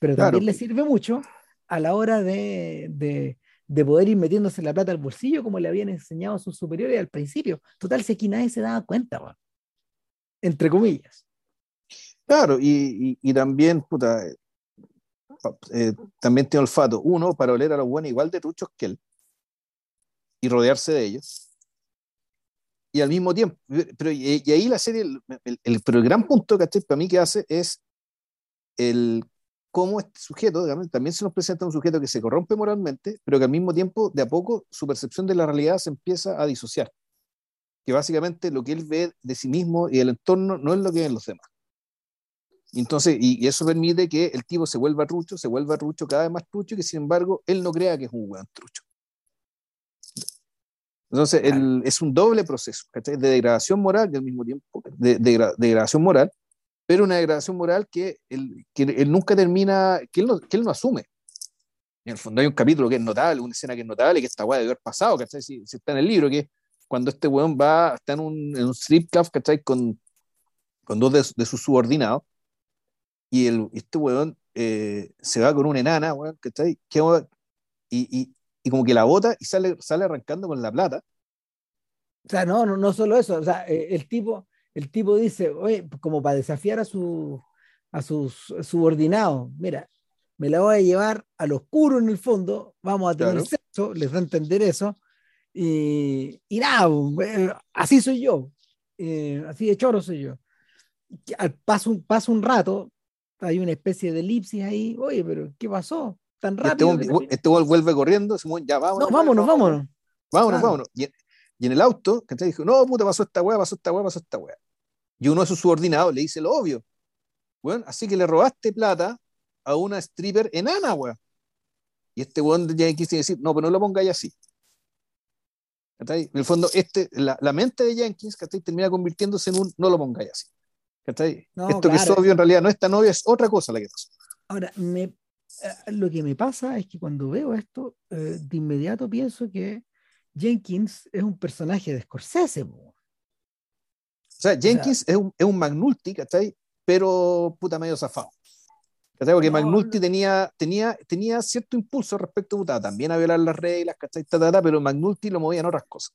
Pero claro. también le sirve mucho a la hora de, de, de, poder ir metiéndose la plata al bolsillo como le habían enseñado a sus superiores al principio. Total, si aquí nadie se daba cuenta, man. entre comillas. Claro, y, y, también, puta, eh, también tiene olfato. Uno, para oler a los buenos igual de truchos que él y rodearse de ellos. Y al mismo tiempo, pero y, y ahí la serie, el, pero el gran punto que para mí que hace es el cómo este sujeto, digamos, también se nos presenta un sujeto que se corrompe moralmente, pero que al mismo tiempo, de a poco, su percepción de la realidad se empieza a disociar. Que básicamente lo que él ve de sí mismo y el entorno no es lo que ven los demás. Entonces, y, eso permite que el tipo se vuelva trucho, se vuelva trucho, cada vez más trucho, y que sin embargo él no crea que es un weón trucho. Entonces, es un doble proceso, De degradación moral y al mismo tiempo de, degradación moral, pero una degradación moral que él, que él nunca termina, que él, no, que él no asume. En el fondo hay un capítulo que es notable, una escena que es notable, que esta weá debe haber pasado, ¿cachai? Si, si, está en el libro, que cuando este weón va, está en un, en un strip club, ¿cachai? Con, con dos de, de sus subordinados, y el, este weón eh, se va con una enana, weón, ¿cachai? Y, y, y como que la bota y sale, sale arrancando con la plata. O sea, no, no, no solo eso, o sea, eh, el tipo, el tipo dice, oye, como para desafiar a, su, a sus subordinados, mira, me la voy a llevar al oscuro en el fondo, vamos a tener sexo, les da a entender eso, y, y nada, eh, así soy yo, eh, así de choro soy yo. Al paso, paso un rato, hay una especie de elipsis ahí, oye, pero ¿qué pasó? tan este rápido. Este, este vuelve corriendo, ya vámonos. No, vámonos, vámonos. Vámonos, vámonos. Y, en el auto, que dijo, no, puta, pasó esta weá, pasó esta weá, pasó esta weá. Y uno de sus subordinados le dice lo obvio. Bueno, así que le robaste plata a una stripper enana, weá. Y este weón tiene que decir, no, pero no lo pongáis así. En el fondo, este, la, la mente de Jenkins termina convirtiéndose en un no lo pongáis así. Esto que es obvio en realidad no es tan obvio, es otra cosa la que pasó. Ahora, me eh, lo que me pasa es que cuando veo esto, eh, de inmediato pienso que Jenkins es un personaje de Scorsese. O sea, Jenkins es, un, es un Magnulti, ¿cachai? Pero puta medio zafado. ¿Cachai? Porque Magnulti tenía, tenía, tenía cierto impulso respecto puta, también a violar las reglas, ¿cachai? pero Magnulti lo movía en otras cosas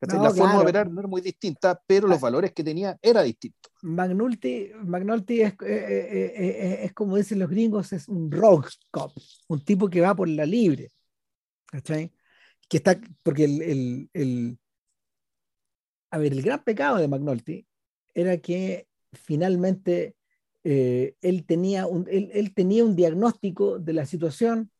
la forma de operar no era muy distinta, pero los ah. valores que tenía era distinto. Magnulti, Magnulti es, eh, eh, eh, es, como dicen los gringos, es un rogue cop, un tipo que va por la libre. ¿Cachai? Que está, porque el, el, el, a ver, el gran pecado de Magnolti era que finalmente él, tenía un, él, tenía un diagnóstico de la situación.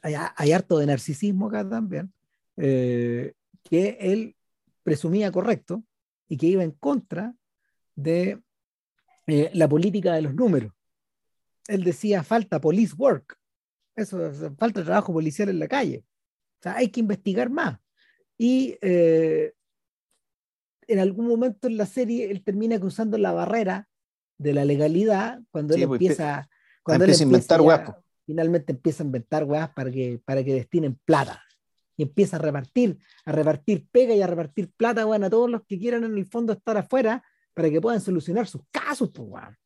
Hay, hay harto de narcisismo acá también. Eh, que él presumía correcto y que iba en contra de eh, la política de los números. Él decía falta police work, eso, falta trabajo policial en la calle. O sea, hay que investigar más. Y eh, en algún momento en la serie él termina cruzando la barrera de la legalidad cuando él pues, empieza, cuando él empieza a inventar Finalmente empieza a inventar weas para que, para que destinen plata y empieza a repartir, a repartir pega y a repartir plata, bueno, a todos los que quieran en el fondo estar afuera para que puedan solucionar sus casos, pues, bueno.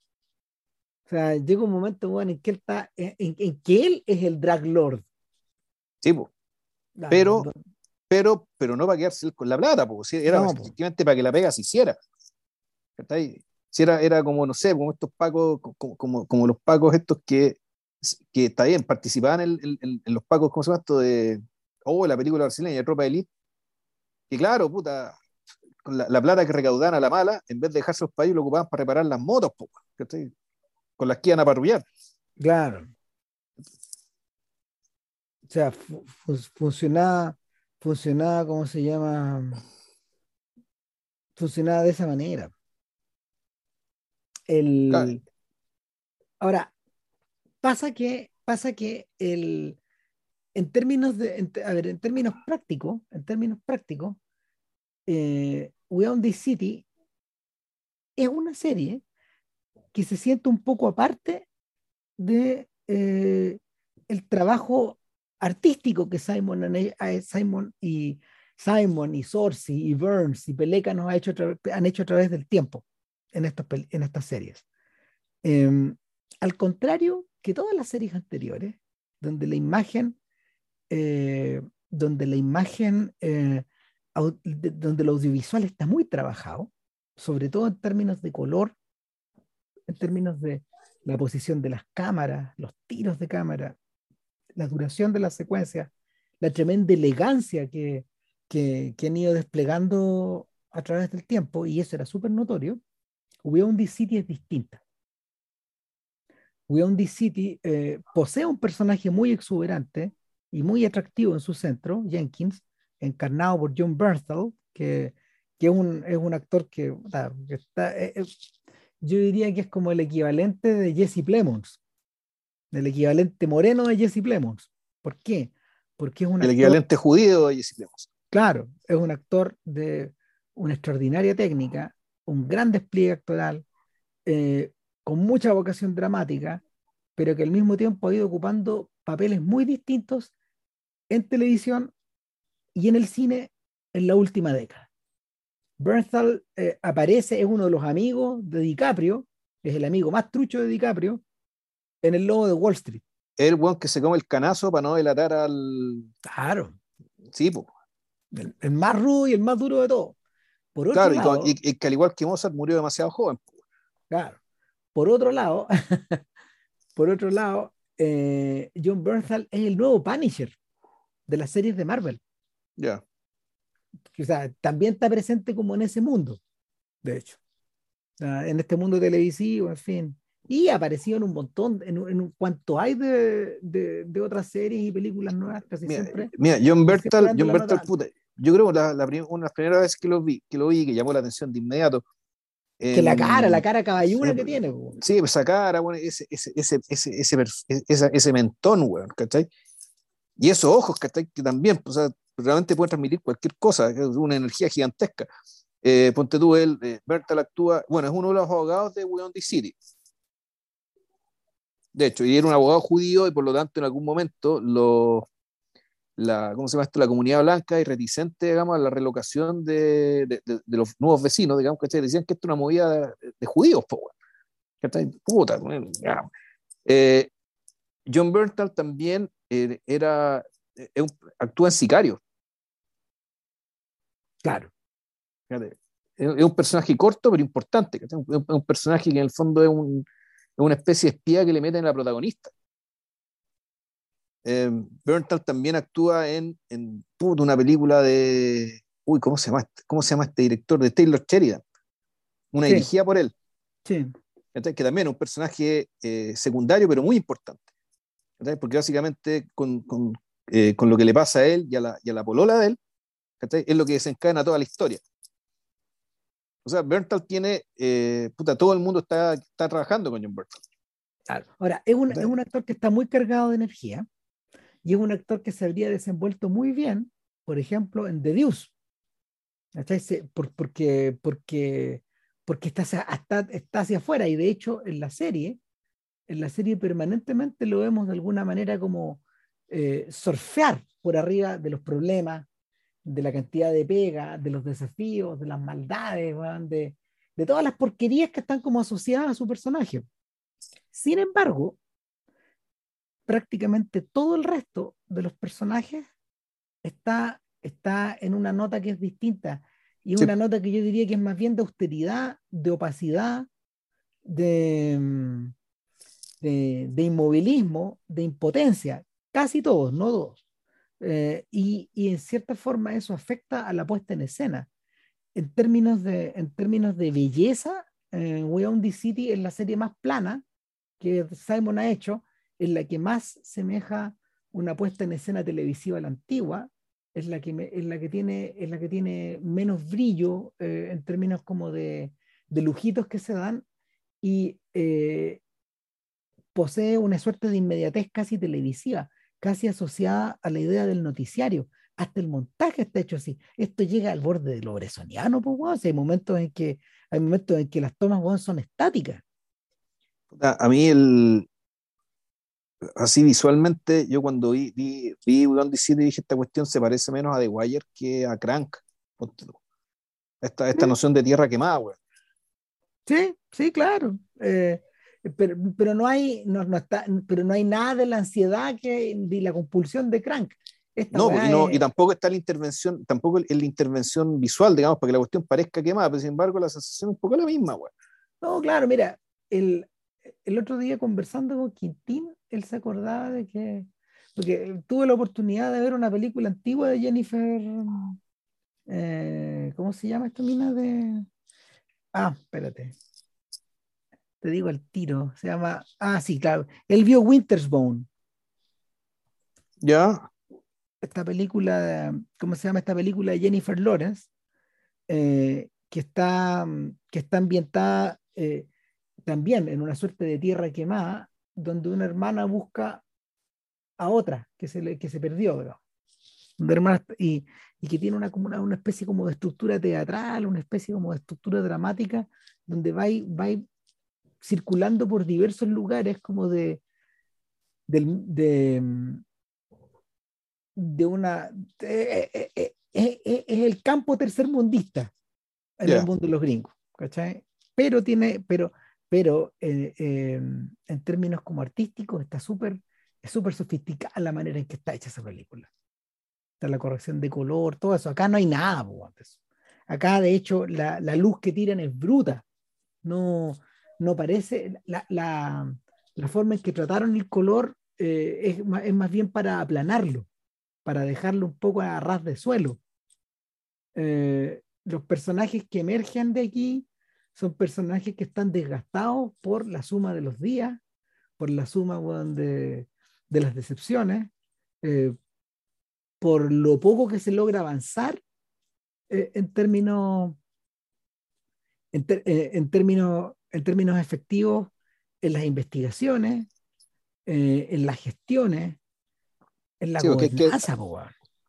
O sea, llega un momento, bueno, en que él está, en, que él es el drag lord. Sí, pues. Pero, pero, pero no para quedarse con la plata, pues, era efectivamente para que la pega se hiciera. Si era, era como, no sé, como estos pacos, como, como, los pacos estos que, que está bien, participaban en, en los pacos, ¿cómo se llama esto? De, oh, la película brasileña, Tropa de Elite, que claro, puta, con la, plata que recaudaban a la mala, en vez de dejarse los países, lo ocupaban para reparar las motos, con las que iban a patrullar. Claro. O sea, funcionaba, funcionaba, ¿cómo se llama? Funcionaba de esa manera. El, Ahora, pasa que, pasa que el, en términos de, a ver, en términos prácticos, en términos prácticos, eh, We Own This City es una serie que se siente un poco aparte de eh, el trabajo artístico que Simon, y Simon y Sorcy y Burns y Peleca nos hecho han hecho a través del tiempo en estas, en estas series. Em, al contrario que todas las series anteriores, donde la imagen eh, donde la imagen, eh, donde el audiovisual está muy trabajado, sobre todo en términos de color, en términos de la posición de las cámaras, los tiros de cámara, la duración de la secuencia, la tremenda elegancia que, que, han ido desplegando a través del tiempo, y eso era súper notorio, We City es distinta. We City eh, posee un personaje muy exuberante, y muy atractivo en su centro, Jenkins, encarnado por John Bernthal, que, que un, es un actor que. Eh, eh, yo diría que es como el equivalente de Jesse Plemons, el equivalente moreno de Jesse Plemons. ¿Por qué? Porque es un El equivalente judío de Jesse Plemons. Claro, es un actor de una extraordinaria técnica, un gran despliegue actoral, eh, con mucha vocación dramática, pero que al mismo tiempo ha ido ocupando papeles muy distintos en televisión y en el cine en la última década. Bernthal eh, aparece, es uno de los amigos de DiCaprio, es el amigo más trucho de DiCaprio, en el lobo de Wall Street. El weón que se come el canazo para no delatar al. Claro. Sí, pues. El, el más rudo y el más duro de todos. Por otro Claro, y, lado, con- y- y que al igual que Mozart murió demasiado joven. po. Claro. Por otro lado, por otro lado, eh, John Bernthal es el nuevo Punisher de las series de Marvel. Ya. Que, O sea, también está presente como en ese mundo, de hecho. O sea, en este mundo televisivo, en fin. Y en un montón, en, en cuanto hay de, de, de otras series y películas nuevas, casi Mira, siempre. mira, John siempre Bertal, John Bertal, puta, yo creo que la, la prim- una de las primeras veces que lo vi, que lo vi, que llamó la atención de inmediato. Que la em, cara, la cara caballuna que tiene. po. Sí, pues esa cara, bueno, ese, ese, ese, ese, ese, esa- ese mentón, weón, ¿cachai? Y esos ojos, ¿cachai? Que también, pues, o sea, realmente pueden transmitir cualquier cosa, una energía gigantesca. Eh, ponte tú, él, eh, Bertal actúa, bueno, es uno de los abogados de Weon City. De hecho, y era un abogado judío y por lo tanto en algún momento la, ¿cómo se llama esto? la comunidad blanca y reticente, digamos, a la relocación de, los nuevos vecinos, digamos, que decían que esto es una movida de, judíos, po. ¿Cachai? Puta. Eh, John Berntal también eh, era, eh, actúa en Sicario. Claro. Es un personaje corto pero importante. ¿cachai? Es un, personaje que en el fondo es, un- una especie de espía que le meten a la protagonista. Eh, Berntal también actúa en, en una película de. Uy, ¿cómo se llama? este- ¿Cómo se llama este director? De Taylor Sheridan. Una Sí. dirigida por él. Sí. ¿cachai? Que también es un personaje eh, secundario, pero muy importante. ¿cachai? Porque básicamente con, con, eh, con lo que le pasa a él y a la, y a la polola de él, es lo que desencadena toda la historia. O sea, Berntal tiene, eh, puta, todo el mundo está, está trabajando con John Berntal. Claro. Ahora, es un, es un actor que está muy cargado de energía y es un actor que se habría desenvuelto muy bien, por ejemplo, en The Deuce. Porque, porque, porque está, hacia- está hacia afuera y de hecho en la serie, en la serie permanentemente lo vemos de alguna manera como eh, surfear por arriba de los problemas, de la cantidad de pega, de los desafíos, de las maldades, de, de todas las porquerías que están como asociadas a su personaje. Sin embargo, prácticamente todo el resto de los personajes está, está en una nota que es distinta. Y Sí. una nota que yo diría que es más bien de austeridad, de opacidad, de, mm, de, de inmovilismo, de impotencia. Casi todos, no todos. Eh, y, y en cierta forma eso afecta a la puesta en escena. En términos de, en términos de belleza, eh, We Own the City es la serie más plana que Simon ha hecho, es la que más semeja una puesta en escena televisiva a la antigua, es la que, me- es la que, tiene, es la que tiene menos brillo eh, en términos como de, de lujitos que se dan y eh, posee una suerte de inmediatez casi televisiva, casi asociada a la idea del noticiario. Hasta el montaje está hecho así. Esto llega al borde de lo bresoniano, pues, weón. O sea, hay momentos en que hay momentos en que las tomas weón, son estáticas. A mí, el, así visualmente, yo cuando vi, vi, vi the City dije, esta cuestión se parece menos a The Wire que a Crank. Esta, esta Mm. noción de tierra quemada, weón. Sí, sí, claro. Eh, pero, pero no hay, no, no está, pero no hay nada de la ansiedad que, ni la compulsión de Crank. Esta No, y, no, es- y tampoco está la intervención, tampoco el- la intervención visual, digamos, para que la cuestión parezca quemada, pero sin embargo la sensación es un poco la misma, weón. No, claro, mira, el, el otro día conversando con Quintín, él se acordaba de que, porque tuve la oportunidad de ver una película antigua de Jennifer, eh, ¿cómo se llama esta mina de... Ah, espérate. Te digo el tiro, se llama, ah, sí, claro, él vio Winter's Bone, Ya, esta película, de- ¿cómo se llama esta película de Jennifer Lawrence? eh, que, está, que está ambientada eh, también en una suerte de tierra quemada, donde una hermana busca a otra que se, le, que se perdió, y, y, que tiene una, como una, una, especie como de estructura teatral, una especie como de estructura dramática, donde va, va circulando por diversos lugares como de, de, de una... Eh, eh, eh, es el campo tercermundista en el mundo de los gringos, ¿cachai? Pero tiene, pero, pero en términos como artísticos está súper es súper sofisticada la manera en que está hecha esa película. Está la corrección de color, todo eso. Acá no hay nada, pues, Acá, de hecho, la, la, luz que tiran es bruta. No, no parece. La, la, la forma en que trataron el color eh, es, es, más bien para aplanarlo, para dejarlo un poco a ras de suelo. Eh, los personajes que emergen de aquí son personajes que están desgastados por la suma de los días, por la suma de, de las decepciones, eh, por lo poco que se logra avanzar en términos en, en, términos en términos efectivos en las investigaciones, en las gestiones, en la sí, gobernanza,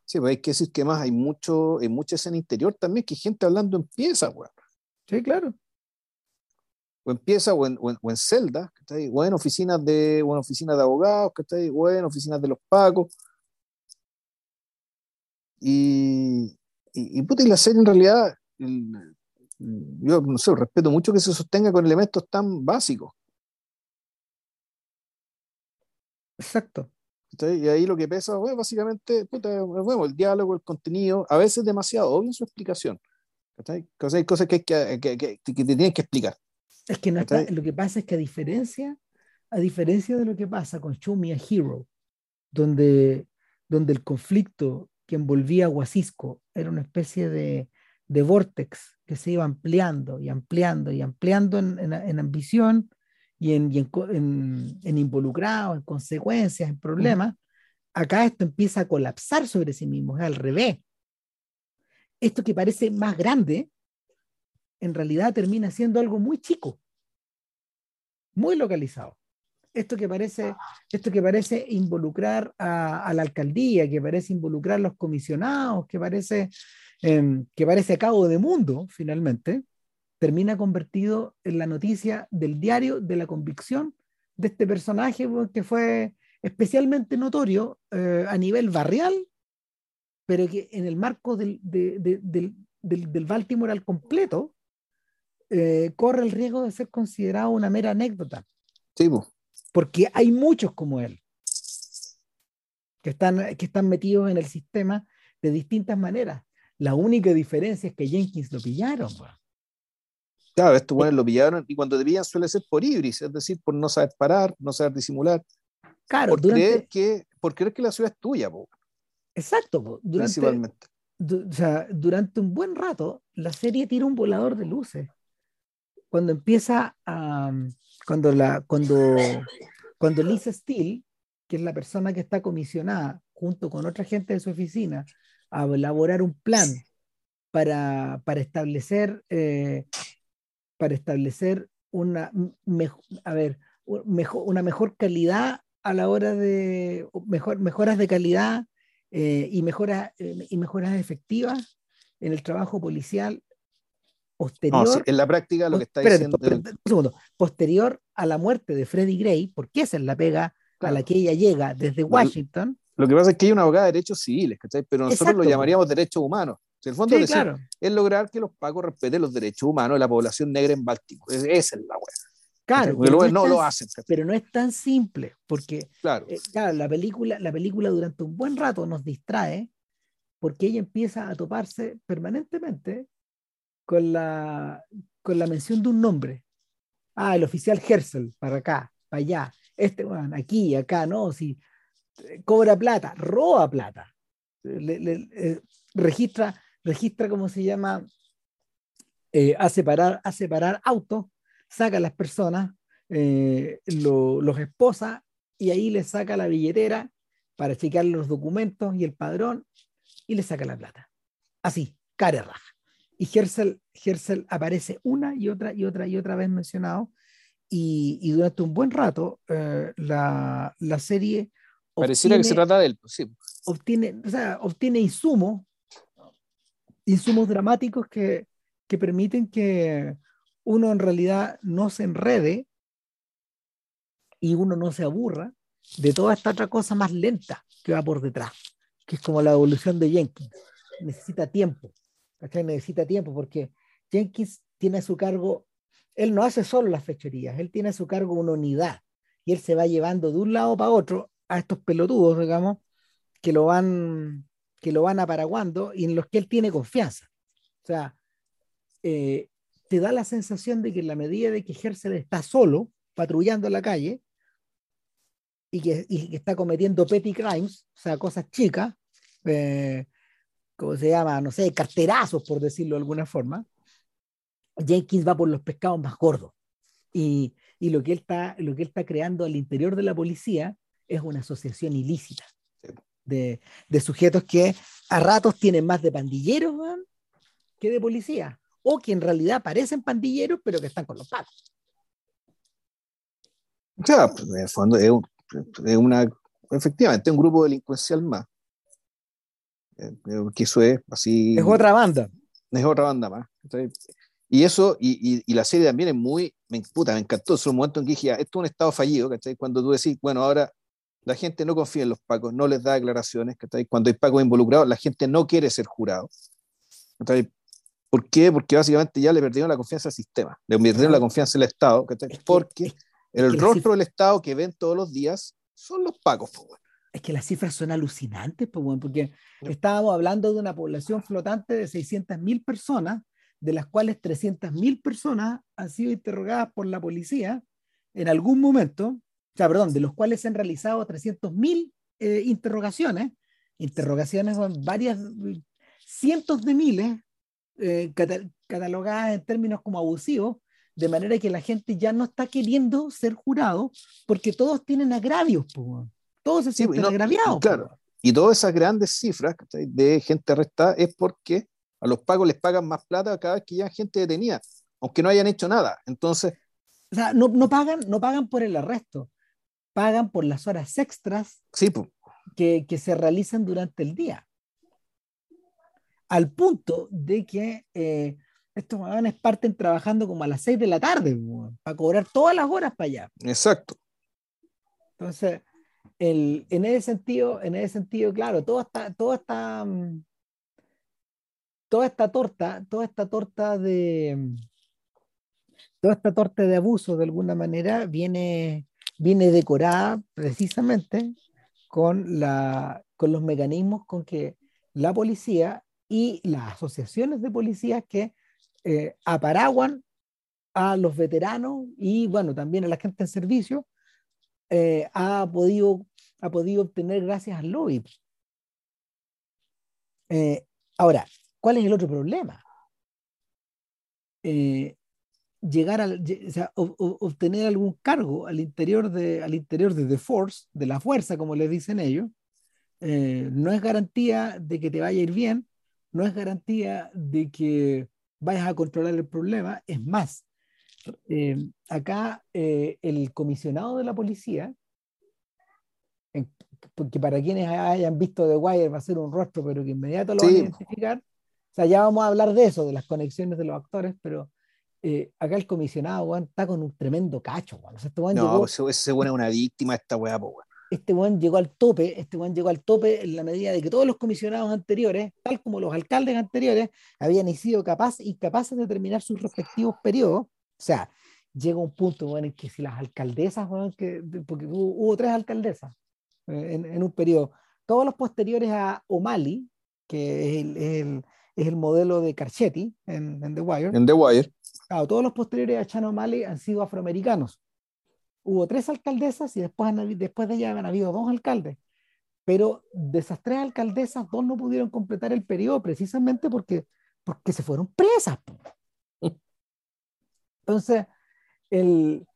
Sí, pues hay que decir que más hay mucho, en mucha escena interior también que gente hablando en pieza, Sí, claro. O empieza o en, o en, o en celda, o en oficinas de, o en oficinas de abogados, o en oficinas de los pagos. Y, y, y, puta, y la serie en realidad, yo no sé, respeto mucho que se sostenga con elementos tan básicos. Exacto. Y ahí lo que pesa, bueno, básicamente, puta, bueno, el diálogo, el contenido, a veces demasiado obvio en su explicación. Hay cosas que, que, que, que, que te tienen que explicar. Es que no está, lo que pasa es que a diferencia, a diferencia de lo que pasa con Show Me a Hero, donde, donde el conflicto que envolvía a Huasisco era una especie de, de vortex que se iba ampliando y ampliando y ampliando en, en, en ambición y, en, y en, involucrados, en consecuencias, en problemas, acá esto empieza a colapsar sobre sí mismo, es al revés. Esto que parece más grande en realidad termina siendo algo muy chico, muy localizado. Esto que parece, esto que parece involucrar a, a la alcaldía, que parece involucrar a los comisionados, que parece, eh, que parece a cabo de mundo, finalmente, termina convertido en la noticia del diario de la convicción de este personaje que fue especialmente notorio eh, a nivel barrial, pero que en el marco del, de, de, del, del, del Baltimore al completo eh, corre el riesgo de ser considerado una mera anécdota. Sí, Porque hay muchos como él que están, que están metidos en el sistema de distintas maneras. La única diferencia es que Jenkins lo pillaron. Claro, estos buenos lo pillaron y cuando te pillan suele ser por ibris, es decir, por no saber parar, no saber disimular. Claro, por, creer, que, por creer que la ciudad es tuya. Po. Exacto, Durante, principalmente. o sea, durante un buen rato la serie tira un volador de luces cuando empieza a, cuando, la, cuando, cuando Lisa Steele, que es la persona que está comisionada junto con otra gente de su oficina a elaborar un plan para, para establecer, eh, para establecer una, a ver, mejor, una mejor calidad a la hora de mejor, mejoras de calidad eh, y, mejoras, eh, y mejoras efectivas en el trabajo policial posterior. en la práctica lo que está diciendo. un segundo, posterior a la muerte de Freddie Gray, porque esa es la pega a la que ella llega desde Washington. Lo, que pasa es que hay una abogada de derechos civiles, ¿cachai? Pero nosotros lo llamaríamos derechos humanos. En el fondo es, es lograr que los pagos respeten los derechos humanos de la población negra en Baltimore. Esa es la weá. Claro, pero no, no lo hacen. Pero no es tan simple, porque claro. Eh, claro, la, película, la película durante un buen rato nos distrae, porque ella empieza a toparse permanentemente con la, con la mención de un nombre. Ah, el oficial Hersel, para acá, para allá. Este, bueno, aquí, acá, no, si cobra plata, roba plata. Eh, registra, registra, ¿cómo se llama? Eh, hace, parar, hace parar autos, saca a las personas, eh, lo, los esposa y ahí le saca la billetera para chequear los documentos y el padrón y le saca la plata. Así, cara raja y Herzl, aparece una y otra y otra y otra vez mencionado y, durante un buen rato eh, la, la, serie... Pareciera que se trata de él, sí. Obtiene, o sea, obtiene insumos, insumos dramáticos que, que permiten que uno en realidad no se enrede y uno no se aburra de toda esta otra cosa más lenta que va por detrás, que es como la evolución de Jenkins. Necesita tiempo, Necesita tiempo porque Jenkins tiene a su cargo, él no hace solo las fechorías, él tiene a su cargo una unidad y él se va llevando de un lado para otro a estos pelotudos, digamos, que lo van, que lo van aparaguando y en los que él tiene confianza. O sea, eh, te da la sensación de que en la medida de que Herschel está solo, patrullando la calle, y que, está cometiendo petty crimes, o sea, cosas chicas, eh, ¿cómo se llama? No sé, carterazos, por decirlo de alguna forma, Jenkins va por los pescados más gordos. Y, y lo, que él está, lo que él está creando al interior de la policía es una asociación ilícita de, de sujetos que a ratos tienen más de pandilleros que de policía, o que en realidad parecen pandilleros, pero que están con los pacos. Pues, en el fondo es, es una, efectivamente, un grupo delincuencial más. Eh, que eso es así. Es otra banda. Es otra banda más. Y eso, y, y, la serie también es muy, me, puta, me encantó. Es un momento en que dije, esto es un estado fallido, ¿cachai? Cuando tú decís, bueno, ahora la gente no confía en los pacos, no les da declaraciones, ¿cachai? Cuando hay pacos involucrados, la gente no quiere ser jurado. ¿cachai? ¿Por qué? Porque básicamente ya le perdieron la confianza al sistema, le perdieron la confianza al Estado, ¿cachai? Porque el rostro del Estado que ven todos los días son los pacos, Es que las cifras son alucinantes, porque estábamos hablando de una población flotante de 600.000 personas de las cuales 300.000 personas han sido interrogadas por la policía en algún momento, o sea, perdón, de los cuales se han realizado 300.000 eh, interrogaciones, interrogaciones con varias, cientos de miles, eh, catalogadas en términos como abusivos, de manera que la gente ya no está queriendo ser jurado porque todos tienen agravios, todos se sienten agraviados. Claro, y todas esas grandes cifras de gente arrestada es porque a los pagos les pagan más plata cada vez que ya gente detenida, aunque no hayan hecho nada. Entonces. O sea, no, no, pagan, no pagan por el arresto, pagan por las horas extras sí, que, que, se realizan durante el día. Al punto de que eh, estos jóvenes parten trabajando como a las 6 de la tarde para cobrar todas las horas para allá. Exacto. Entonces, el, en ese sentido, en ese sentido, claro, todo está, todo está, mm, toda esta torta, toda esta torta de toda esta torta de abuso de alguna manera viene, viene decorada precisamente con, la, con los mecanismos con que la policía y las asociaciones de policías que eh, aparaguan a los veteranos y bueno, también a la gente en servicio, eh, ha, podido, ha podido obtener gracias al lobby. Eh, ahora, ¿Cuál es el otro problema? Eh, llegar a, obtener algún cargo al interior de, al interior de The Force, de la fuerza, como les dicen ellos, eh, no es garantía de que te vaya a ir bien, no es garantía de que vayas a controlar el problema. Es más, eh, acá el comisionado de la policía, porque para quienes hayan visto The Wire va a ser un rostro, pero que inmediato lo van a identificar, o sea, ya vamos a hablar de eso, de las conexiones de los actores, pero eh, acá el comisionado, está con un tremendo cacho, este no, llegó, pues, ese weón es una víctima de esta weá, weón. Este weón llegó al tope, este weón llegó al tope en la medida de que todos los comisionados anteriores, tal como los alcaldes anteriores, habían sido capaz, incapaces de terminar sus respectivos periodos. O sea, llega un punto en que si las alcaldesas, que, porque hubo, tres alcaldesas eh, en, un periodo, todos los posteriores a O'Malley, que es el es el modelo de Carchetti en, The Wire. En The Wire. Claro, todos los posteriores a Chan O'Malley han sido afroamericanos. Hubo tres alcaldesas y después, después de ellas han habido dos alcaldes. Pero de esas tres alcaldesas, dos no pudieron completar el periodo precisamente porque, porque se fueron presas. Entonces, el,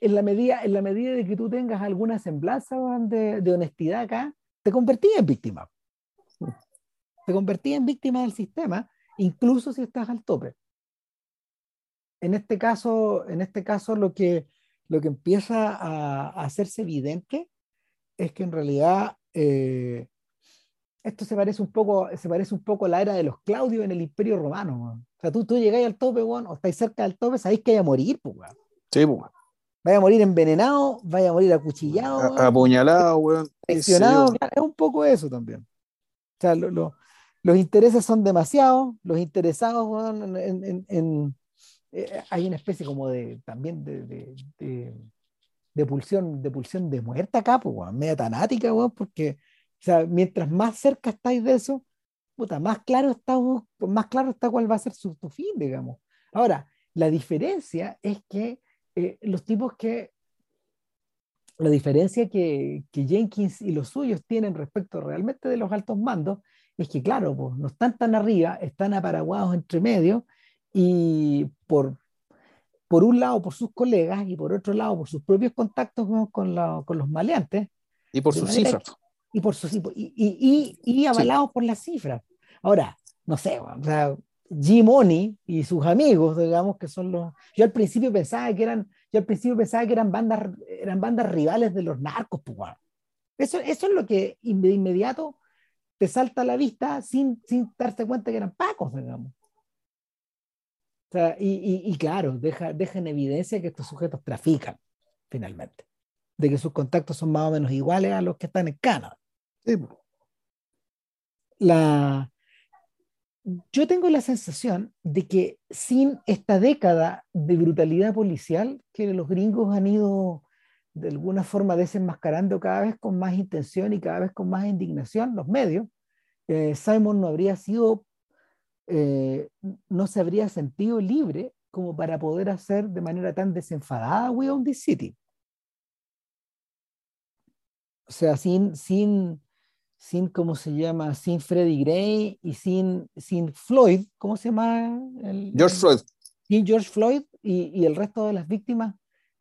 en, la medida, en la medida de que tú tengas alguna semblanza de, de honestidad acá, te convertías en víctima te convertís en víctima del sistema, incluso si estás al tope. en este caso, en este caso lo que, lo que empieza a, hacerse evidente es que en realidad eh, esto se parece un poco, se parece un poco a la era de los Claudios en el Imperio Romano. O sea, tú, tú llegáis al tope, bueno, o estáis cerca del tope, sabéis que hay a morir, pues, Sí, pues. Vaya a morir envenenado, vaya a morir acuchillado. apuñalado, weón. es un poco eso también. O sea, los intereses son demasiados, los interesados, en, eh, hay una especie como de, también de, de, de, de pulsión de muerte acá, pues, weón, media tanática, weón, porque, o sea, mientras más cerca estáis de eso, puta, más claro está, más claro está cuál va a ser su, fin, digamos. Ahora, la diferencia es que eh, los tipos que, la diferencia que, que, Jenkins y los suyos tienen respecto realmente de los altos mandos es que, claro, pues, no están tan arriba, están aparaguados entre medio y por, por un lado por sus colegas y por otro lado por sus propios contactos con, con los maleantes. Y por sus cifras. Y, por sus, y, y, y avalados por las cifras. Ahora, no sé, o sea, G-Money y sus amigos, digamos, que son los... Yo al principio pensaba que eran, yo al principio pensaba que eran bandas, eran bandas rivales de los narcos, pues, eso, eso es lo que de inmediato te salta a la vista sin, sin darse cuenta que eran pacos, digamos. O sea, y, y, claro, deja, deja en evidencia que estos sujetos trafican, finalmente, de que sus contactos son más o menos iguales a los que están en Canadá. La, yo tengo la sensación de que sin esta década de brutalidad policial que los gringos han ido de alguna forma desenmascarando cada vez con más intención y cada vez con más indignación, los medios, eh, Simon no habría sido, eh, no se habría sentido libre como para poder hacer de manera tan desenfadada We Own This City. O sea, sin, sin, sin, ¿cómo se llama? Sin Freddie Gray y sin, sin Floyd, ¿cómo se llama? George Floyd. Sin George Floyd y, y, el resto de las víctimas,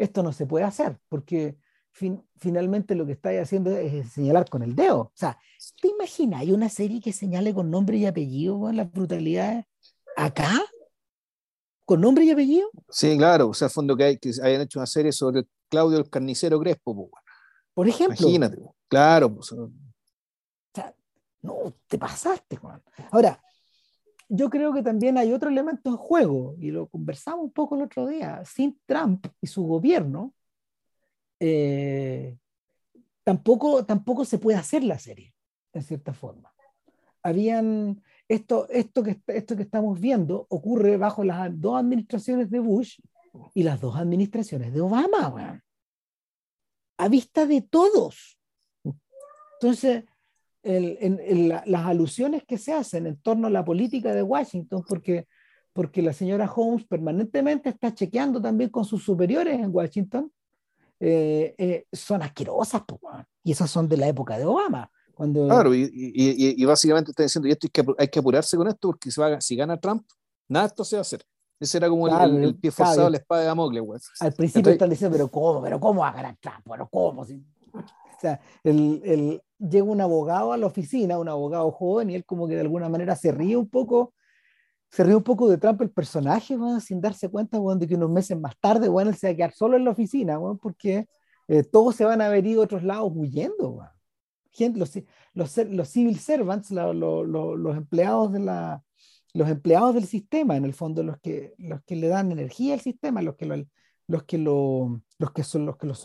esto no se puede hacer, porque fin, finalmente lo que estáis haciendo es señalar con el dedo. O sea, ¿te imaginas? Hay una serie que señale con nombre y apellido con las brutalidades acá? ¿Con nombre y apellido? Sí, claro. O sea, fondo que, hay, que hayan hecho una serie sobre Claudio el Carnicero Crespo. Por ejemplo. Imagínate. Claro. Pues, no, te pasaste, Juan. Ahora, yo creo que también hay otro elemento en juego, y lo conversamos un poco el otro día. Sin Trump y su gobierno, eh, tampoco, tampoco se puede hacer la serie, en cierta forma. Habían, esto, esto, que, esto que estamos viendo ocurre bajo las dos administraciones de Bush y las dos administraciones de Obama, a vista de todos. Entonces, en, las alusiones que se hacen en torno a la política de Washington, porque, porque la señora Holmes permanentemente está chequeando también con sus superiores en Washington, eh, eh, son asquerosas, y esas son de la época de Obama. Cuando... Claro, y, y, y básicamente está diciendo, y esto hay que, hay que apurarse con esto, porque si, va, si gana Trump, nada esto se va a hacer. Ese era como el, el, pie forzado de la espada de Damocles, Al principio están diciendo, pero ¿cómo? ¿Pero cómo va a ganar Trump? ¿Pero cómo? O sea, el, el, llega un abogado a la oficina, un abogado joven, y él como que de alguna manera se ríe un poco, se ríe un poco de Trump el personaje, sin darse cuenta de que unos meses más tarde bueno, él se va a quedar solo en la oficina, porque eh, todos se van a ver ido a otros lados huyendo. Los, los, los, civil servants, los empleados de la, los empleados del sistema, en el fondo, los que, los que le dan energía al sistema, los que lo, los que lo, los que son los que lo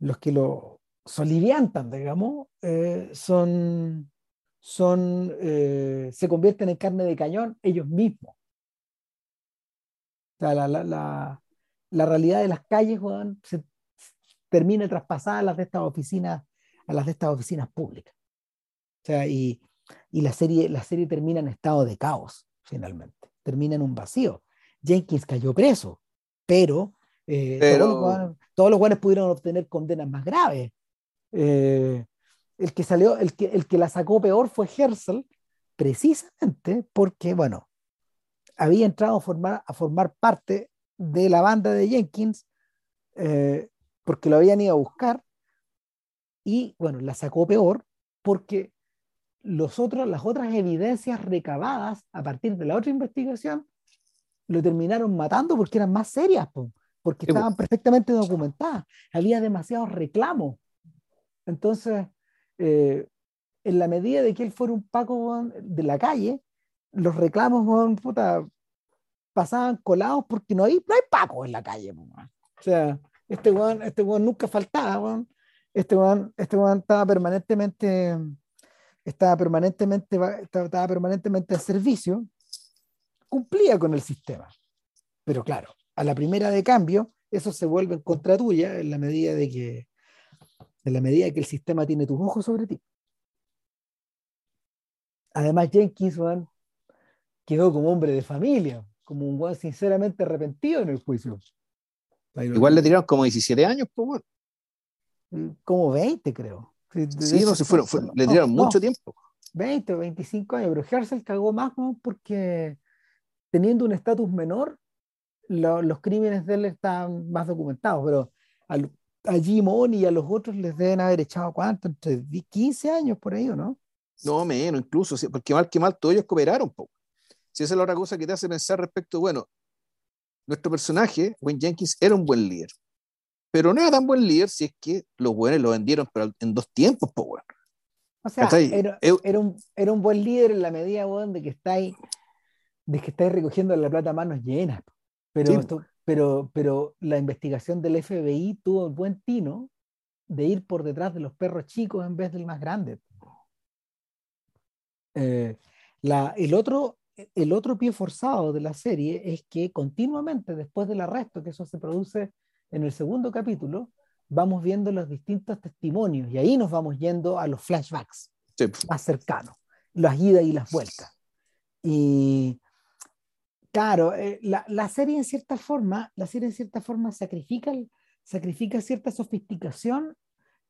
los que lo soliviantan, digamos, eh, son, son, eh, se convierten en carne de cañón ellos mismos. O sea, la, la, la, la, realidad de las calles se termina traspasada a las de estas oficinas, a las de estas oficinas públicas. O sea, y, y la, serie, la serie termina en estado de caos, finalmente. Termina en un vacío. Jenkins cayó preso, pero, eh, Todos, los, todos pudieron obtener condenas más graves. Eh, el, que salió, el, que, el que la sacó peor fue Herzl, precisamente porque, bueno, había entrado a formar, a formar parte de la banda de Jenkins eh, porque lo habían ido a buscar y, bueno, la sacó peor porque los otros, las otras evidencias recabadas a partir de la otra investigación lo terminaron matando porque eran más serias, porque estaban perfectamente documentadas. Había demasiados reclamos. Entonces, eh, en la medida de que él fuera un Paco de la calle, los reclamos pasaban colados porque no hay, no hay Paco en la calle. O sea, este weón, este nunca faltaba. Este weón, este estaba permanentemente estaba permanentemente, estaba permanentemente en servicio, cumplía con el sistema. Pero claro, a la primera de cambio, eso se vuelve en contra tuya en la medida de que, en la medida que el sistema tiene tus ojos sobre ti. Además, Jenkins quedó como hombre de familia, como un buen sinceramente arrepentido en el juicio. Igual le tiraron como 17 años, pues Como 20, creo. Sí, no, se fueron, le tiraron mucho tiempo. 20 o 25 años, pero Herzl cagó más porque teniendo un estatus menor, los crímenes de él están más documentados, pero a, a Jimon y a los otros les deben haber echado cuánto, entre 15 años por ahí, ¿o no? No, menos, incluso, porque mal que mal todos ellos cooperaron. poco. Si esa es la otra cosa que te hace pensar respecto, bueno, nuestro personaje, Wayne Jenkins, era un buen líder, pero no era tan buen líder si es que los buenos lo vendieron pero en dos tiempos, pues bueno. O sea, era, era, un, era, un, buen líder en la medida, bueno, de que estáis de que estáis recogiendo la plata a manos llenas. Pero, pero, pero la investigación del FBI tuvo el buen tino de ir por detrás de los perros chicos en vez del más grande. Eh, la, el, otro, el otro pie forzado de la serie es que continuamente, después del arresto, que eso se produce en el segundo capítulo, vamos viendo los distintos testimonios y ahí nos vamos yendo a los flashbacks más cercanos, las idas y las vueltas. Y claro, eh, la, la, serie en cierta forma, la serie en cierta forma sacrifica, sacrifica cierta sofisticación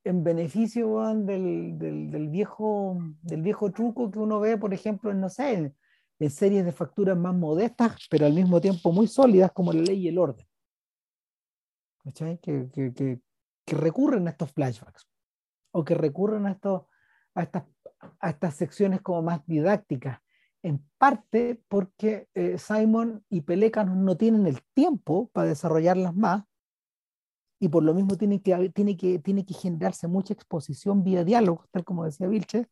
en beneficio del, del, del, viejo, del viejo truco que uno ve, por ejemplo, en, no sé, en, en series de facturas más modestas, pero al mismo tiempo muy sólidas como La Ley y el Orden. Que, que, que, que, recurren a estos flashbacks o que recurren a, estos, a, estas, a estas secciones como más didácticas, en parte porque eh, Simon y Pelecanos no tienen el tiempo para desarrollarlas más y por lo mismo tiene que, tiene que, tiene que generarse mucha exposición vía diálogo, tal como decía Vilches,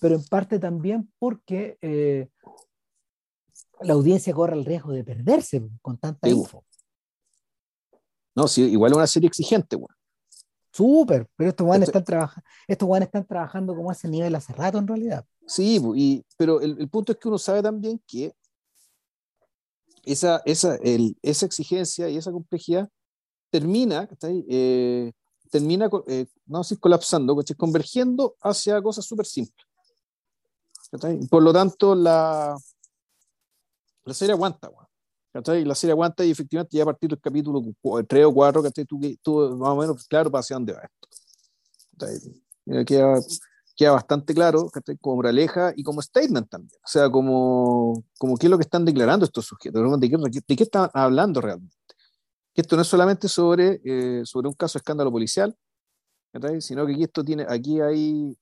pero en parte también porque eh, la audiencia corre el riesgo de perderse con tanta info. No, sí, igual es una serie exigente, bueno. Súper, pero estos guanes están, trabajando estos están trabajando como a ese nivel hace rato en realidad. Sí, y, pero el, el, punto es que uno sabe también que esa, esa, el, esa exigencia y esa complejidad termina, eh, termina eh, no sé, colapsando, convergiendo hacia cosas súper simples. Por lo tanto, la, la serie aguanta. La serie aguanta y efectivamente ya a partir del capítulo 3 o 4, que tú, tú más o menos claro para hacia dónde va esto. Queda, queda, bastante claro como moraleja y como statement también. O sea, como, como qué es lo que están declarando estos sujetos, de qué, de qué están hablando realmente. Que esto no es solamente sobre, eh, sobre un caso de escándalo policial, sino que aquí esto tiene, aquí hay,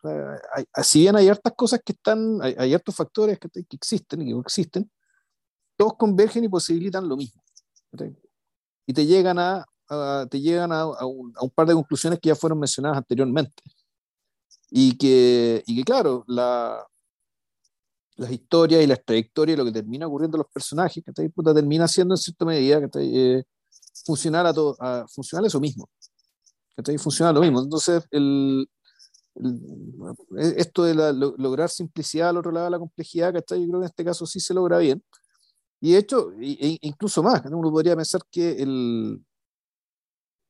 hay, si bien hay hartas cosas que están, hay, hay hartos factores que, que existen y que no existen, todos convergen y posibilitan lo mismo. Y te llegan a, te llegan a, un, par de conclusiones que ya fueron mencionadas anteriormente. Y que, y que claro, la, las historias y las trayectorias, lo que termina ocurriendo a los personajes, que termina siendo en cierta medida que eh, funcionar a todo, a funcionar eso mismo. Que funciona lo mismo. Entonces, el, esto de lograr simplicidad al otro lado de la complejidad, que yo creo que en este caso sí se logra bien. Y de hecho, e, incluso más, uno podría pensar que el,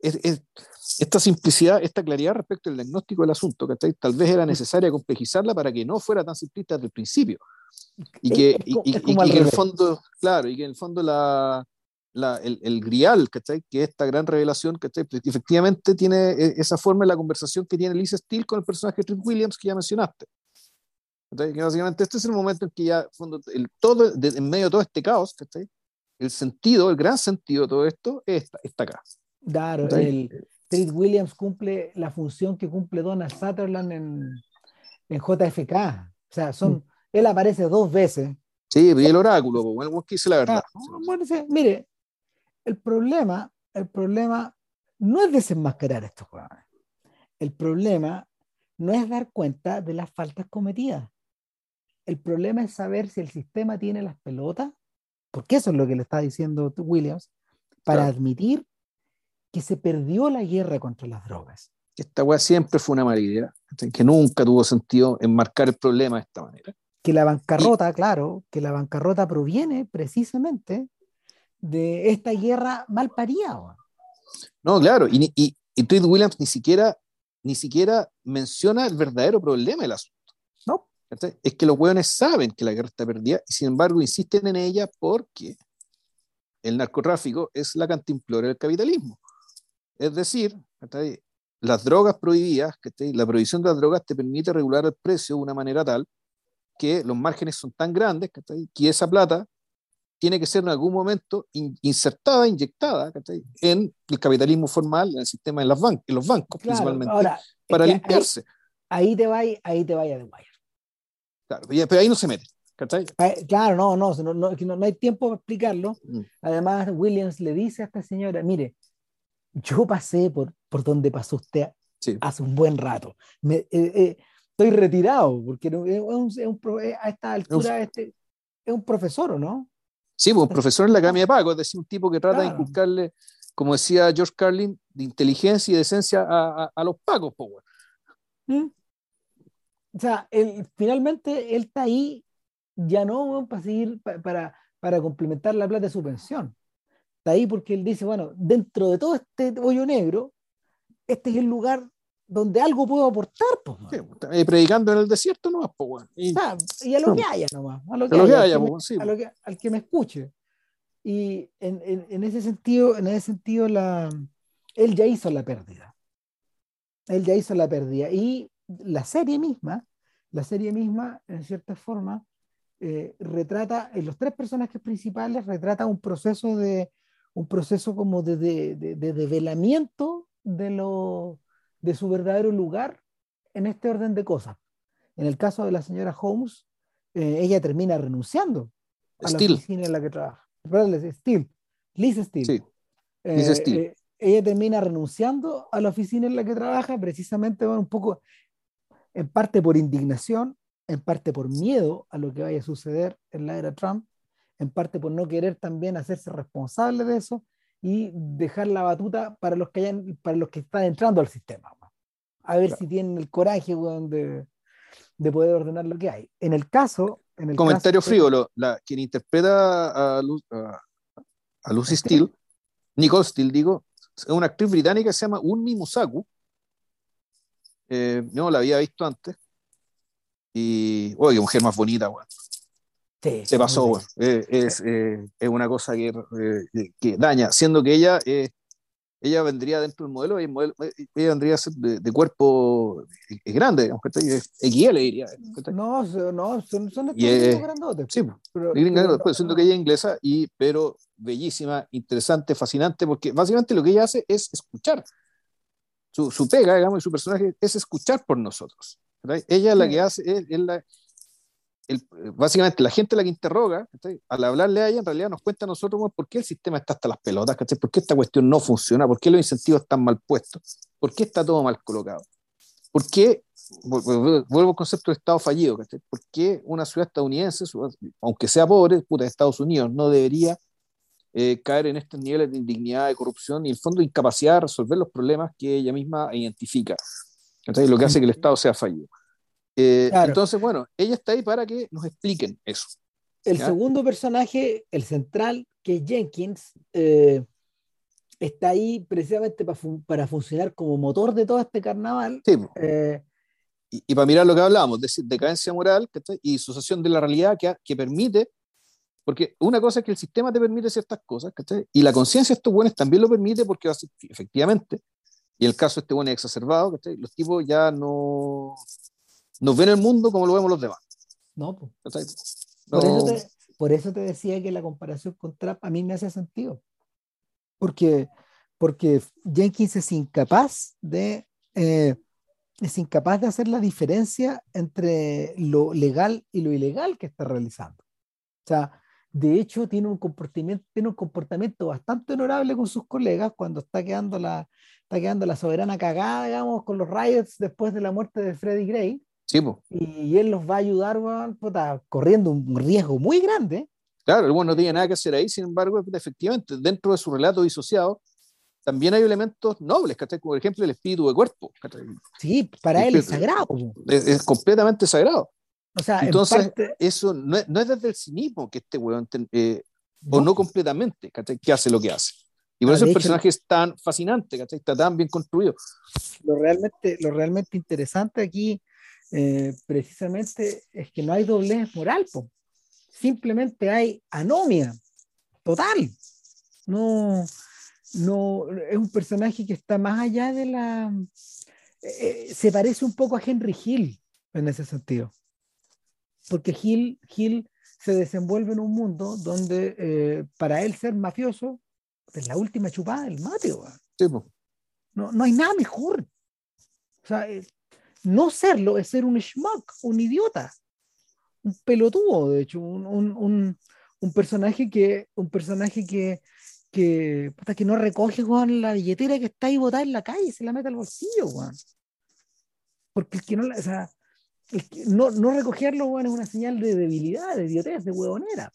esta simplicidad, esta claridad respecto al diagnóstico del asunto, que tal vez era necesaria complejizarla para que no fuera tan simplista desde el principio. Y que, y, que en el fondo, claro, y que en el fondo la, la, el, el, grial, ¿cachai? que esta gran revelación, que efectivamente tiene e, esa forma de la conversación que tiene Lisa Steele con el personaje de Trent Williams que ya mencionaste. Que básicamente este es el momento en que ya, el, todo, en medio de todo este caos, el sentido, el gran sentido de todo esto está, está acá. Claro, el Treat Williams cumple la función que cumple Donald Sutherland en, en JFK. O sea, son, mm. él aparece dos veces Sí, y el oráculo, que dice la verdad. Ah, bueno, mire, el problema, el problema no es desenmascarar estos jugadores. El problema no es dar cuenta de las faltas cometidas. El problema es saber si el sistema tiene las pelotas, porque eso es lo que le está diciendo Williams, para admitir que se perdió la guerra contra las drogas. Esta weá siempre fue una mala idea, que nunca tuvo sentido enmarcar el problema de esta manera. Que la bancarrota, claro, que la bancarrota proviene precisamente de esta guerra mal parida. No, claro, y, y, y Williams ni siquiera, ni siquiera menciona el verdadero problema del asunto. Es que los hueones saben que la guerra está perdida y sin embargo insisten en ella porque el narcotráfico es la cantimplora del capitalismo. Es decir, las drogas prohibidas, la prohibición de las drogas te permite regular el precio de una manera tal que los márgenes son tan grandes que esa plata tiene que ser en algún momento insertada, inyectada en el capitalismo formal, en el sistema de, las en los bancos principalmente, para limpiarse. Ahí, te vaya, ahí te vaya de guay. Claro, pero ahí no se mete. Claro, no, no, no, no, no hay tiempo para explicarlo. Mm. Además, Williams le dice a esta señora, mire, yo pasé por, por donde pasó usted hace un buen rato. Me, eh, eh, estoy retirado, porque es un, es un, a esta altura este, es un profesor, ¿o no? Sí, pues un profesor en la Academia de Paco, es decir, un tipo que trata de inculcarle, como decía George Carlin, de inteligencia y de esencia a, a, los pagos. Pues, O sea, él, finalmente él está ahí ya no para seguir, para, para complementar la plata de su pensión. Está ahí porque él dice, bueno, dentro de todo este hoyo negro, este es el lugar donde algo puedo aportar. Pues, predicando en el desierto nomás, pues, y, y a lo que haya nomás, a lo que, haya, al que me escuche. Y en, en, en, ese sentido, en ese sentido la, él ya hizo la pérdida. Él ya hizo la pérdida. Y la serie misma, la serie misma, en cierta forma, eh, retrata, en los tres personajes principales, retrata un proceso de un proceso como de, de, de, develamiento de, lo, de su verdadero lugar en este orden de cosas. En el caso de la señora Holmes, eh, ella termina renunciando a la oficina en la que trabaja. Steel, Liz Steele. Eh, ella termina renunciando a la oficina en la que trabaja precisamente bueno, un poco en parte por indignación en parte por miedo a lo que vaya a suceder en la era Trump, en parte por no querer también hacerse responsable de eso y dejar la batuta para los que, hayan, para los que están entrando al sistema. A ver si tienen el coraje de, de, poder ordenar lo que hay. En el caso... En el Comentario frívolo, la, quien interpreta a, a, Lucy Steele, Nicole Steele, digo, es una actriz británica que se llama Unmi Musaku. Eh, no la había visto antes y, oye, qué mujer más bonita, weón. Sí, se pasó, weón. Eh, es, eh, es, una cosa que, eh, que, daña, siendo que ella, ella vendría dentro del modelo, ella, vendría a ser de, cuerpo grande, digamos, XL diría. No, no, son, son estos grandotes. Sí, pero, después, siendo que ella es inglesa, y, pero bellísima, interesante, fascinante, porque básicamente lo que ella hace es escuchar. Su, su pega, digamos, y su personaje es escuchar por nosotros. Ella es la que hace, es, la, básicamente la gente la que interroga, al hablarle a ella, en realidad nos cuenta a nosotros por qué el sistema está hasta las pelotas, por qué esta cuestión no funciona, por qué los incentivos están mal puestos, por qué está todo mal colocado, por qué, vuelvo al concepto de Estado fallido, por qué una ciudad estadounidense, aunque sea pobre, puta, Estados Unidos, no debería eh, caer en estos niveles de indignidad, de corrupción y en el fondo incapacidad de resolver los problemas que ella misma identifica. Lo que hace que el Estado sea fallido. Eh, entonces, bueno, ella está ahí para que nos expliquen eso. El segundo personaje, el central, que es Jenkins, eh, está ahí precisamente para, para, funcionar como motor de todo este carnaval. Sí. Eh, y, para mirar lo que hablábamos, decir, decadencia moral y disociación de la realidad que, que, permite, porque una cosa es que el sistema te permite ciertas cosas, y la conciencia de estos buenos también lo permite porque efectivamente y el caso este bueno es exacerbado, ¿cachai? Los tipos ya no, no ven el mundo como lo vemos los demás. No, pues. Por, eso te, por, eso te, decía que la comparación con Trump a mí me hace sentido. Porque, porque Jenkins es incapaz de eh, es incapaz de hacer la diferencia entre lo legal y lo ilegal que está realizando. sea, de hecho tiene un comportamiento, tiene un comportamiento bastante honorable con sus colegas cuando está quedando la, está quedando la soberana cagada, digamos, con los riots después de la muerte de Freddie Gray. Sí, po. Y, él los va a ayudar, puta, corriendo un riesgo muy grande. Claro, el bueno no tiene nada que hacer ahí, sin embargo, efectivamente, dentro de su relato disociado, también hay elementos nobles, ¿cachai? Por ejemplo, el espíritu de cuerpo. Sí, para él es sagrado. Es, completamente sagrado. O sea, Entonces, eso no es, no es, desde el cinismo que este weón, eh, o no completamente, ¿cachai? Que hace lo que hace. Y por ah, eso el personaje es tan fascinante, ¿cachai? Está tan bien construido. Lo realmente, lo realmente interesante aquí, eh, precisamente, es que no hay doblez moral, po. simplemente hay anomia total. No, no, es un personaje que está más allá de la... Eh, eh, se parece un poco a Henry Hill en ese sentido. Porque Hill, Hill se desenvuelve en un mundo donde eh, para él ser mafioso es la última chupada del mate. no, no hay nada mejor. O sea, no serlo es ser un schmuck, un idiota, un pelotudo, de hecho, un, un, un personaje que, un personaje que que, que no recoge con la billetera que está ahí botada en la calle y se la mete al bolsillo, Porque el que no, o sea, no, no, recogerlo, es una señal de debilidad, de idiotez, de huevonera.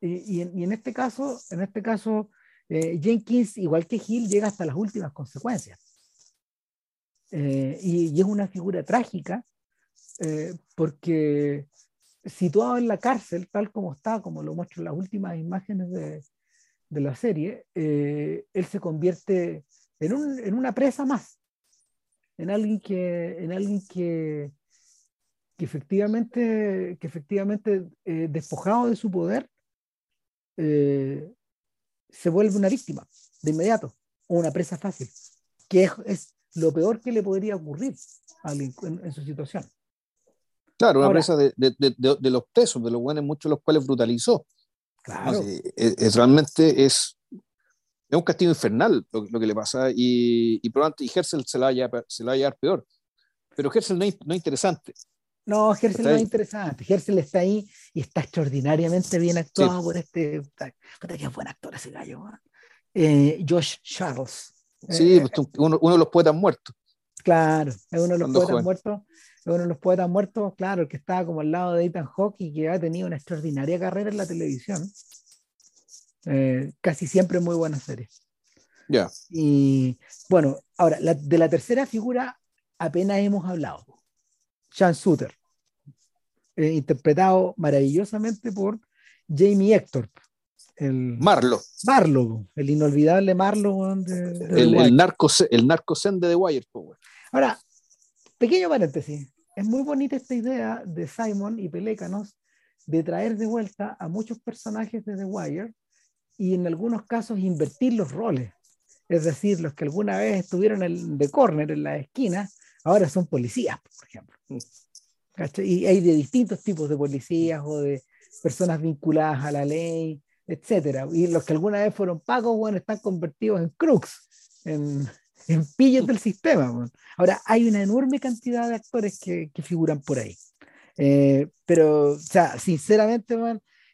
Y, y, en, este caso, en este caso eh, Jenkins, igual que Hill, llega hasta las últimas consecuencias. Eh, y, es una figura trágica eh, porque situado en la cárcel, tal como está, como lo muestran las últimas imágenes de, la serie, él se convierte en, en, una presa más, en alguien que, en alguien que, que efectivamente, que efectivamente eh, despojado de su poder, eh, se vuelve una víctima de inmediato, o una presa fácil, que es, es lo peor que le podría ocurrir a alguien en, su situación. Claro, una presa de, de, de, los presos, de los buenos, muchos de los cuales brutalizó. Claro. es, realmente es, es un castigo infernal lo, que le pasa y, y probablemente y Hersel se la, haya, se la va a llevar peor. Pero Hersel no es, no es interesante. No, Hersel no es interesante. Hersel está ahí y está extraordinariamente bien actuado por este. Qué buen actor ese gallo. Eh, Josh Charles. Sí, eh, pues, uno, uno, de los poetas muertos. Claro, es uno de los poetas muertos uno de los poetas muertos, claro, el que estaba como al lado de Ethan Hawke y que ha tenido una extraordinaria carrera en la televisión. Eh, casi siempre muy buena serie. Ya. Y bueno, ahora, de la tercera figura apenas hemos hablado. Sean Suter, eh, interpretado maravillosamente por Jamie Hector. El, Marlo. Marlo, el inolvidable Marlo. el, el, narco, el narcocen de The Wire. Ahora, pequeño paréntesis es muy bonita esta idea de Simon y Pelécanos de traer de vuelta a muchos personajes de The Wire y en algunos casos invertir los roles. Es decir, los que alguna vez estuvieron en The Corner, en la esquina, ahora son policías, por ejemplo. Y hay de distintos tipos de policías o de personas vinculadas a la ley, etc. Y los que alguna vez fueron pagos, bueno, están convertidos en crooks, en, en pillos del sistema. Ahora, hay una enorme cantidad de actores que, que figuran por ahí. Eh, pero, o sea, sinceramente,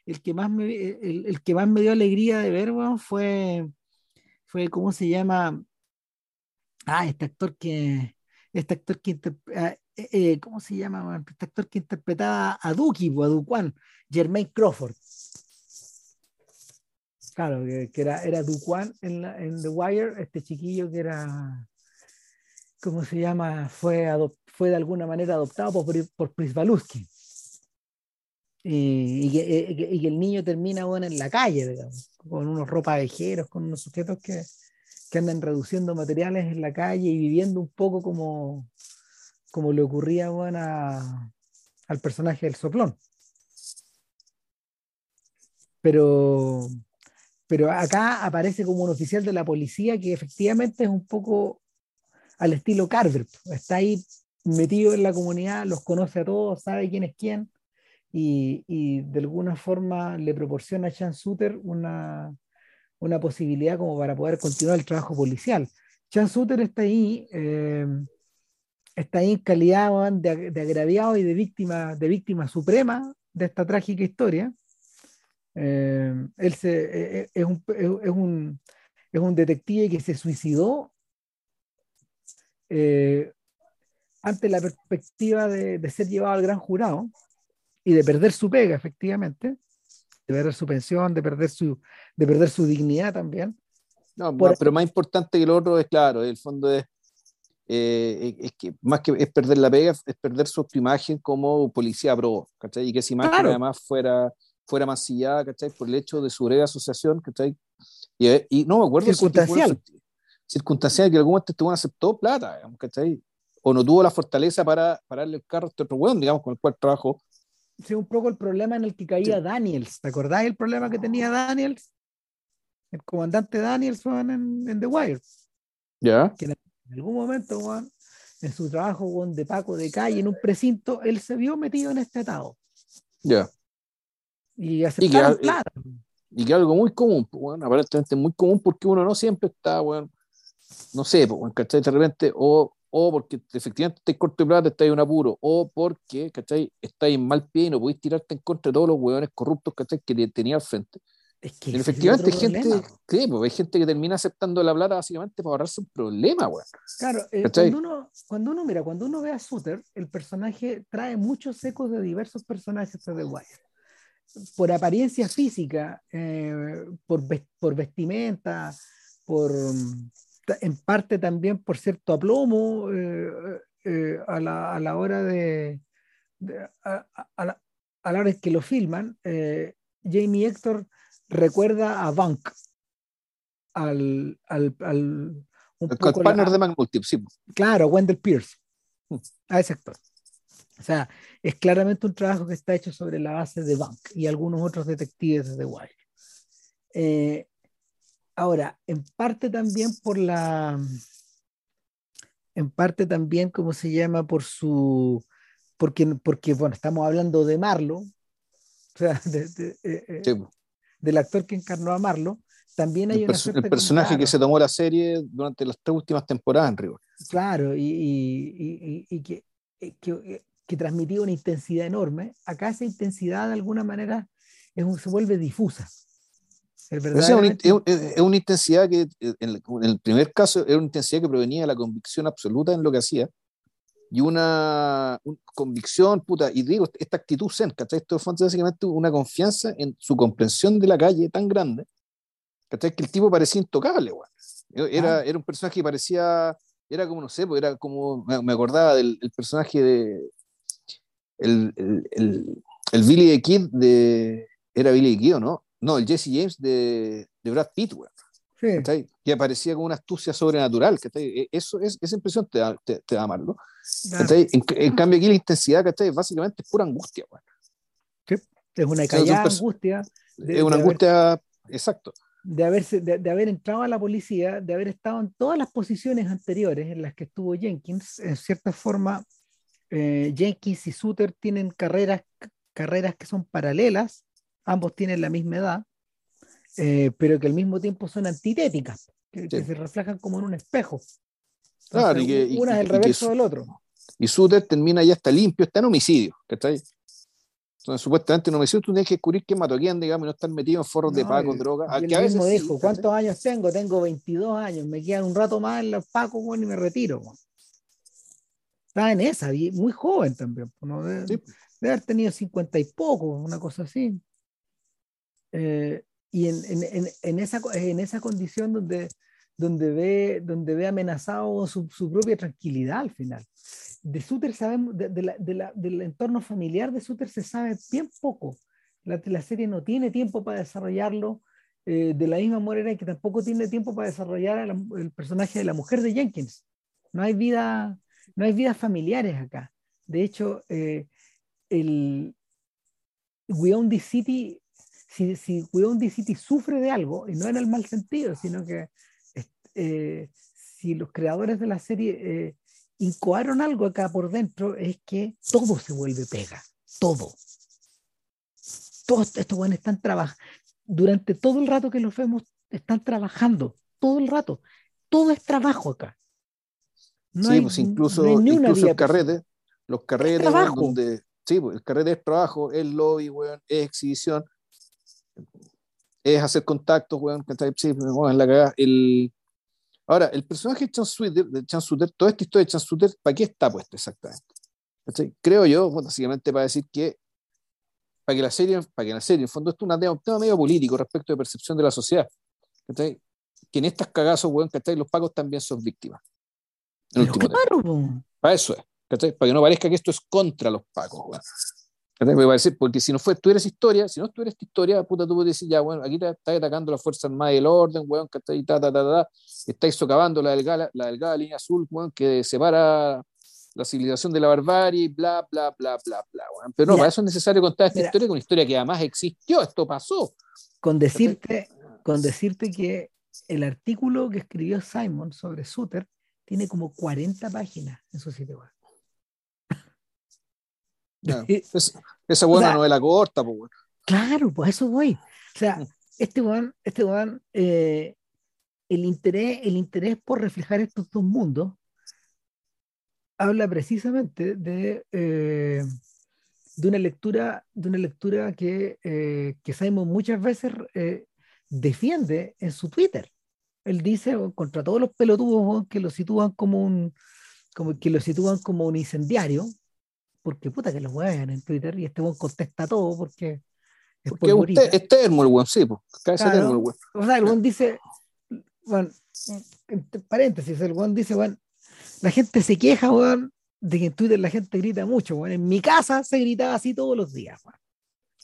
el, que más me, el, que más me dio alegría de ver fue, fue, ¿cómo se llama? Ah, este actor que, este actor que, ah, eh, eh, ¿cómo se llama? Este actor que interpretaba a Duki, o a Duquan, Jermaine Crawford. Claro, que, era, era Duquan en, en The Wire, este chiquillo que era, ¿cómo se llama? Fue, fue de alguna manera adoptado por, por Prisbaluski. Y, y, y, el niño termina bueno, en la calle, digamos, con unos ropavejeros, con unos sujetos que, que andan reduciendo materiales en la calle y viviendo un poco como, como le ocurría bueno, al personaje del soplón. Pero, pero acá aparece como un oficial de la policía que efectivamente es un poco al estilo Carver. Está ahí metido en la comunidad, los conoce a todos, sabe quién es quién y, y de alguna forma le proporciona a Chan Suter una, una, posibilidad como para poder continuar el trabajo policial. Chan Suter está ahí, eh, está ahí en calidad de, de, agraviado y de víctima, de víctima suprema de esta trágica historia él se, es, un, es, un, es un detective que se suicidó ante la perspectiva de, de, ser llevado al gran jurado y de perder su pega, efectivamente, de perder su pensión, de perder su, de perder su dignidad también. No, pero más importante que lo otro es, claro, el fondo es, eh, es que más que es perder la pega, es perder su imagen como policía pro, ¿cachai? Y que esa imagen además fuera, fuera mancillada, ¿cachai? Por el hecho de su breve asociación, ¿cachai? Y, y no me acuerdo circunstancial. Si circunstancial que en algún momento este aceptó plata, ¿cachai? o no tuvo la fortaleza para pararle el carro a este otro weón, digamos, con el cual trabajó. Sí, un poco el problema en el que caía Daniels. ¿Te acordáis el problema que tenía Daniels? El comandante Daniels en, en The Wire. Ya. Que en algún momento, Juan, en su trabajo Juan, de Paco de calle en un precinto, él se vio metido en este estado. Ya. Y aceptaron y que, plata. Y que algo muy común, bueno, aparentemente muy común porque uno no siempre está, bueno, no sé, pues, ¿cachai? De repente, o o porque efectivamente estáis corto de plata, estáis en apuro, o porque, ¿cachai? Estáis en mal pie y no podéis tirarte en contra de todos los hueones corruptos, ¿cachai? Que tenía al frente. Es que efectivamente hay gente, ¿qué? Pues hay gente que termina aceptando la plata básicamente para ahorrarse un problema, weón. Claro, eh, cuando, uno, cuando uno, mira, cuando uno ve a Suter, el personaje trae muchos ecos de diversos personajes de The Wire. Por apariencia física, eh, por, por vestimenta, por en parte también por cierto aplomo eh, eh, a, la, a, la, hora de, a, a, la, a, la, hora que lo filman, eh, Jamie Hector recuerda a Bank, al, al, al un el poco partner de Magnulti, sí. Claro, Wendell Pierce, mm. a ese actor. O sea, es claramente un trabajo que está hecho sobre la base de Bank y algunos otros detectives de The Wire. Eh, Ahora, en parte también por la, en parte también, como se llama? Por su, porque, porque bueno, estamos hablando de Marlo, o sea, de, eh, eh, del actor que encarnó a Marlo, también hay el, el personaje que se tomó la serie durante las tres últimas temporadas en Río. Claro, y, y, y, que, eh, que, que, transmitía una intensidad enorme. Acá esa intensidad de alguna manera es un, se vuelve difusa. Es, una, intensidad que, eh, en el, primer caso, era una intensidad que provenía de la convicción absoluta en lo que hacía y una, convicción, puta, y digo, esta actitud zen, ¿cachai? Esto fue básicamente una confianza en su comprensión de la calle tan grande, ¿cachai? Que el tipo parecía intocable, e, Era, era un personaje que parecía, era como, no sé, pues era como, me, acordaba del personaje de, el, el, el, Billy the Kid de, era Billy the Kid, ¿no? No, el Jesse James de, de Brad Pitt, güey. Sí. Que aparecía con una astucia sobrenatural. E, eso, es, esa impresión te da, te, te da Marlo. En, en, cambio, aquí la intensidad ¿cachai? básicamente es pura angustia. Sí. Es una callada angustia. es una angustia, exacto. De, haberse, de, haber entrado a la policía, de haber estado en todas las posiciones anteriores en las que estuvo Jenkins. En cierta forma, eh, Jenkins y Suter tienen carreras, carreras que son paralelas ambos tienen la misma edad, eh, pero que al mismo tiempo son antitéticas, que, se reflejan como en un espejo. claro, y que, una es el reverso del otro. Y Suter termina ya está limpio, está en homicidio, ¿cachai? Entonces, supuestamente en homicidio tú tienes que descubrir quién mató a quién, digamos, y no estar metido en forros de paco, droga. Y él mismo dijo, ¿cuántos años tengo? Tengo 22 años, me quedan un rato más en los pacos, bueno, y me retiro. Estaba en esa, muy joven también, ¿no? Debe, haber tenido 50 y poco, una cosa así. Eh, y en, en, en, esa, en esa condición donde, donde, ve, donde ve amenazado su, su propia tranquilidad al final. De Suter sabemos, de, de la, de la, del entorno familiar de Suter se sabe bien poco. La, la serie no tiene tiempo para desarrollarlo, eh, de la misma manera que tampoco tiene tiempo para desarrollar el personaje de la mujer de Jenkins. No hay vida, no hay vidas familiares acá. De hecho, eh, el We Own the City si, si Weon City sufre de algo, y no en el mal sentido, sino que eh, si los creadores de la serie eh, incoaron algo acá por dentro, es que todo se vuelve pega, todo. Todos estos buenos están trabajando, durante todo el rato que los vemos, están trabajando, todo el rato. Todo es trabajo acá. No sí, pues incluso, incluso el carrete, los carretes donde, sí, pues el carrete es trabajo, es lobby, es exhibición, es hacer contactos, weón, sí, en la cagada. El, ahora, el personaje de Chan Suter, de Chan Suter, toda esta historia de Chan Suter, ¿para qué está puesto exactamente? Creo yo, básicamente para decir que para que la serie, para que la serie, en fondo, esto es un tema medio político respecto de percepción de la sociedad. Que en estas cagazos, weón, Los pagos también son víctimas. Para eso es, Para que no parezca que esto es contra los pagos, weón. Porque si no fue, tú eres historia, si no tú eres historia, puta, tú puedes decir, ya, bueno, aquí te estás atacando la Fuerza Armada del Orden, weón, que ta, ta, ta, ta, estáis socavando la delgada, la delgada línea azul, weón, que separa la civilización de la barbarie, bla, bla, bla, bla, bla, weón. Pero no, para eso es necesario contar esta historia, con una historia que además existió, esto pasó. Con decirte, con decirte que el artículo que escribió Simon sobre Suter tiene como 40 páginas en su sitio web. Esa buena novela corta, pues, Claro, pues eso voy. O sea, mm. este weón, este eh, el, interés, el interés por reflejar estos dos mundos habla precisamente de, eh, de una lectura, de una lectura que, eh, que Simon muchas veces defiende en su Twitter. Él dice contra todos los pelotudos que lo sitúan como un como que lo sitúan como un incendiario, porque puta que lo juegan en Twitter y este buen contesta todo porque es porque usted, es termo el buen, sí, pues, termo el buen. O sea, el buen dice, bueno, entre paréntesis, el buen dice, bueno, la gente se queja, weón, de que en Twitter la gente grita mucho, weón. En mi casa se gritaba así todos los días, weón.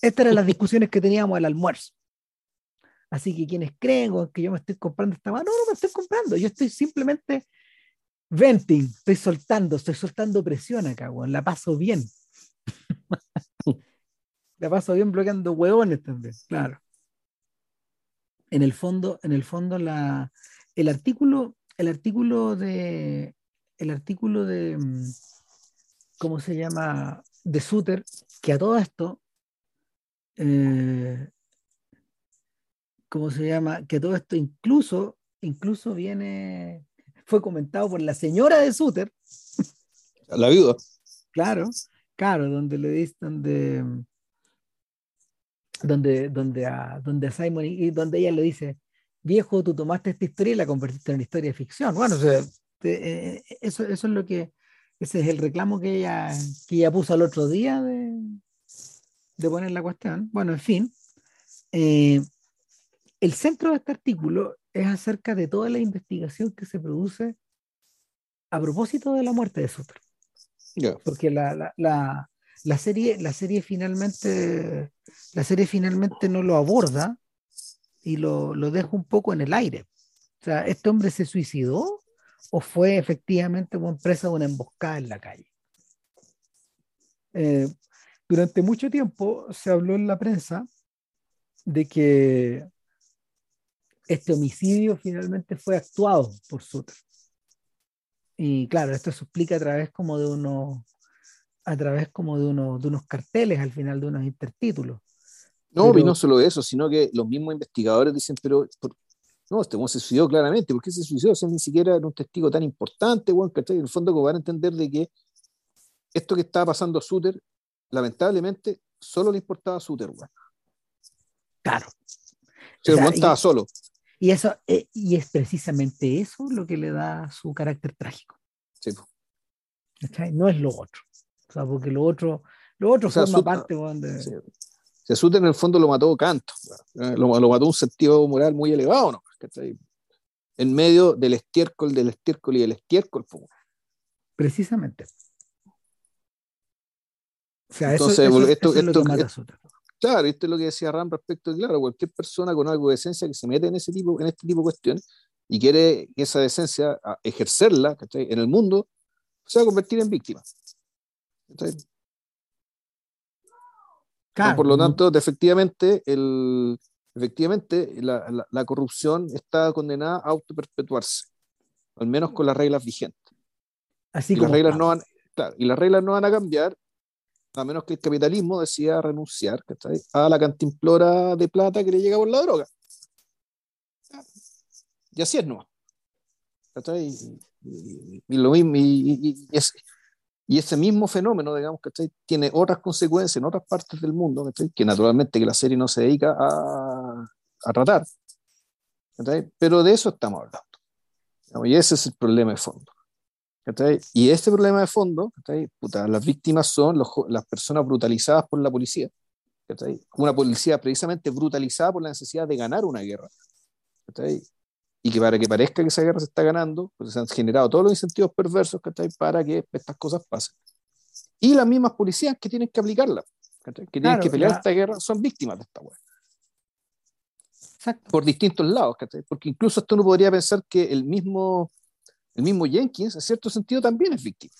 Estas eran las discusiones que teníamos al almuerzo. Así que quienes creen que yo me estoy comprando esta mano, no, no me estoy comprando. Yo estoy simplemente venting, estoy soltando, estoy soltando presión acá, weón, la paso bien. la paso bien bloqueando huevones también, claro. En el fondo, en el fondo, la, el artículo, el artículo de, el artículo de, mm, ¿cómo se llama? De Suter, que a todo esto, eh, ¿cómo se llama? Que a todo esto incluso, incluso viene, fue comentado por la señora de Suter. La viuda. Claro, claro, donde le dicen, donde, donde, donde, a, donde a Simon y donde ella le dice, viejo, tú tomaste esta historia y la convertiste en una historia de ficción. Bueno, eh, eso, eso es lo que, ese es el reclamo que ella, que ella puso al otro día de, de poner la cuestión. Bueno, en fin, eh, el centro de este artículo es acerca de toda la investigación que se produce a propósito de la muerte de Suter. Porque la, serie, la serie finalmente la serie finalmente no lo aborda y lo, deja un poco en el aire. O sea, ¿este hombre se suicidó o fue efectivamente una presa de una emboscada en la calle? Eh, durante mucho tiempo se habló en la prensa de que este homicidio finalmente fue actuado por Suter. Y claro, esto se explica a través como de unos a través como de, unos, de unos carteles al final de unos intertítulos. No, y no solo eso, sino que los mismos investigadores dicen, pero no, este se suicidó claramente, ¿por qué se suicidó? O ni siquiera era un testigo tan importante, bueno, que en el fondo como van a entender de que esto que estaba pasando a Suter, lamentablemente, solo le importaba a Suter, bueno. Claro. O sea, estaba solo. Y, eso, eh, y es precisamente eso lo que le da su carácter trágico. Sí. No es lo otro. O sea, porque lo otro, lo otro forma parte de... Sí. Se en el fondo lo mató Canto, lo, lo, mató un sentido moral muy elevado, ¿no? En medio del estiércol, del estiércol y del estiércol. Precisamente. O sea, Entonces, eso, esto, es lo que mata Claro, esto es lo que decía Ram respecto, claro, cualquier persona con algo de esencia que se mete en, ese tipo, en este tipo de cuestiones y quiere esa decencia ejercerla en el mundo, se va a convertir en víctima. Claro. Por lo tanto, efectivamente, el, efectivamente la, la, corrupción está condenada a autoperpetuarse, al menos con las reglas vigentes. Así y, las reglas no van, claro, y las reglas no van a cambiar a menos que el capitalismo decida renunciar a la cantimplora de plata que le llega por la droga. Y así es, ¿no? Y, lo mismo, y, Y ese mismo fenómeno, digamos, ¿cachai? tiene otras consecuencias en otras partes del mundo, ¿cachai? que naturalmente que la serie no se dedica a, a tratar. ¿cachai? Pero de eso estamos hablando. Y ese es el problema de fondo. ¿Cachai? Y este problema de fondo, Puta, las víctimas son los, las personas brutalizadas por la policía. ¿cachai? Una policía precisamente brutalizada por la necesidad de ganar una guerra. ¿cachai? y que para que parezca que esa guerra se está ganando, pues se han generado todos los incentivos perversos para que estas cosas pasen. Y las mismas policías que tienen que aplicarla, que tienen que pelear esta guerra, son víctimas de esta guerra. Por distintos lados, porque incluso esto uno podría pensar que el mismo, el mismo Jenkins, en cierto sentido, también es víctima.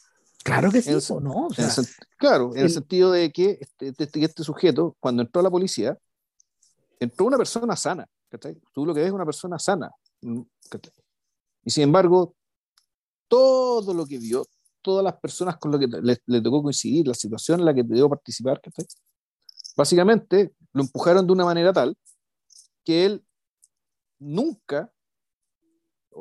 Claro que sí, ¿no? claro, en el, sentido de que este, este, este, sujeto, cuando entró a la policía, entró una persona sana. Tú lo que ves es una persona sana, Mm, y sin embargo, todo lo que vio, todas las personas con las que le, tocó coincidir, la situación en la que debió participar, básicamente lo empujaron de una manera tal que él nunca,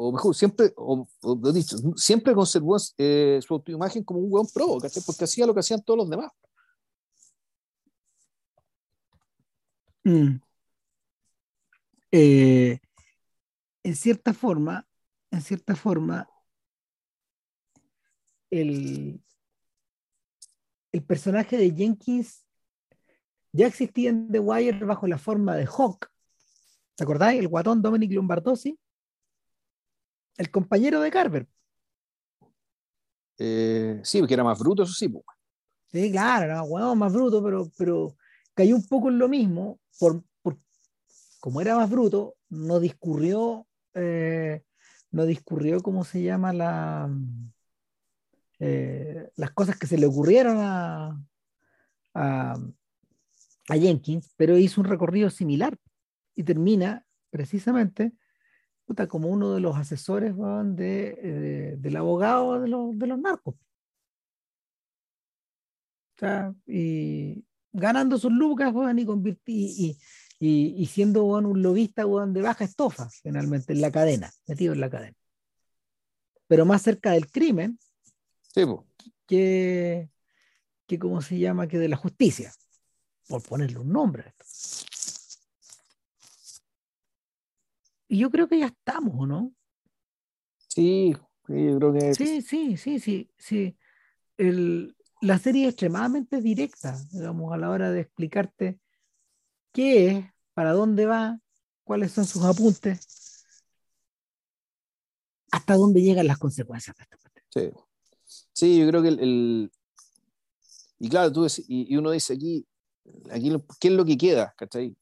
o mejor, siempre, o, dicho, siempre conservó eh, su autoimagen como un buen pro, porque hacía lo que hacían todos los demás. Mm. Eh, en cierta forma, en cierta forma, el, el personaje de Jenkins ya existía en The Wire bajo la forma de Hawk. ¿Te acordáis? El guatón Dominic Lombardosi, el compañero de Carver. Eh, sí, porque era más bruto, eso sí. Sí, claro, era bueno, más bruto, pero, pero cayó un poco en lo mismo. Por, por, como era más bruto, no discurrió eh, no discurrió cómo se llama la eh, las cosas que se le ocurrieron a, a, Jenkins, pero hizo un recorrido similar y termina precisamente como uno de los asesores de, del abogado de los, de los narcos. y ganando sus lucas y, y, y, siendo un lobista de baja estofa, finalmente, en la cadena, metido en la cadena. Pero más cerca del crimen que, que, ¿cómo se llama? Que de la justicia, por ponerle un nombre. Y yo creo que ya estamos, ¿o no? Sí, yo creo que... Sí, sí, sí, sí, sí. El, la serie es extremadamente directa, digamos, a la hora de explicarte qué es, para dónde va, cuáles son sus apuntes, hasta dónde llegan las consecuencias de Sí. sí, yo creo que el, y claro, tú y, uno dice aquí, aquí, ¿qué es lo que queda? ¿cachai?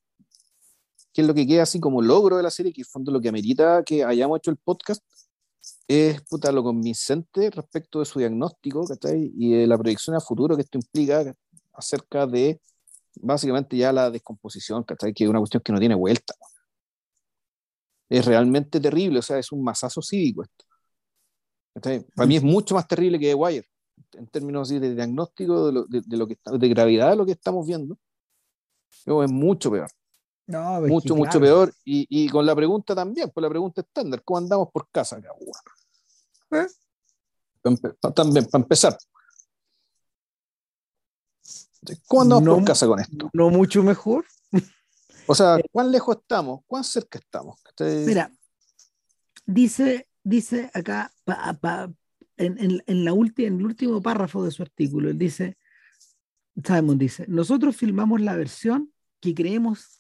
¿Qué es lo que queda así como logro de la serie? Que en fondo lo que amerita que hayamos hecho el podcast es puta, lo convincente respecto de su diagnóstico ¿cachai? y de la proyección a futuro que esto implica acerca de básicamente ya la descomposición, ¿cachai? Que es una cuestión que no tiene vuelta. Es realmente terrible, o sea, es un masazo cívico esto. Para mí es mucho más terrible que The Wire, en términos de diagnóstico de, lo, de, lo que, de gravedad de lo que estamos viendo. Es mucho peor. No, mucho, mucho peor. Y, y, con la pregunta también, pues la pregunta estándar, ¿cómo andamos por casa? ¿Eh? También, para empezar. ¿Cómo andamos por casa con esto? No mucho mejor. O sea, eh, ¿cuán lejos estamos? ¿Cuán cerca estamos? Mira, dice, dice acá, en, en, la en el último párrafo de su artículo, él dice, Simon dice, nosotros filmamos la versión que creemos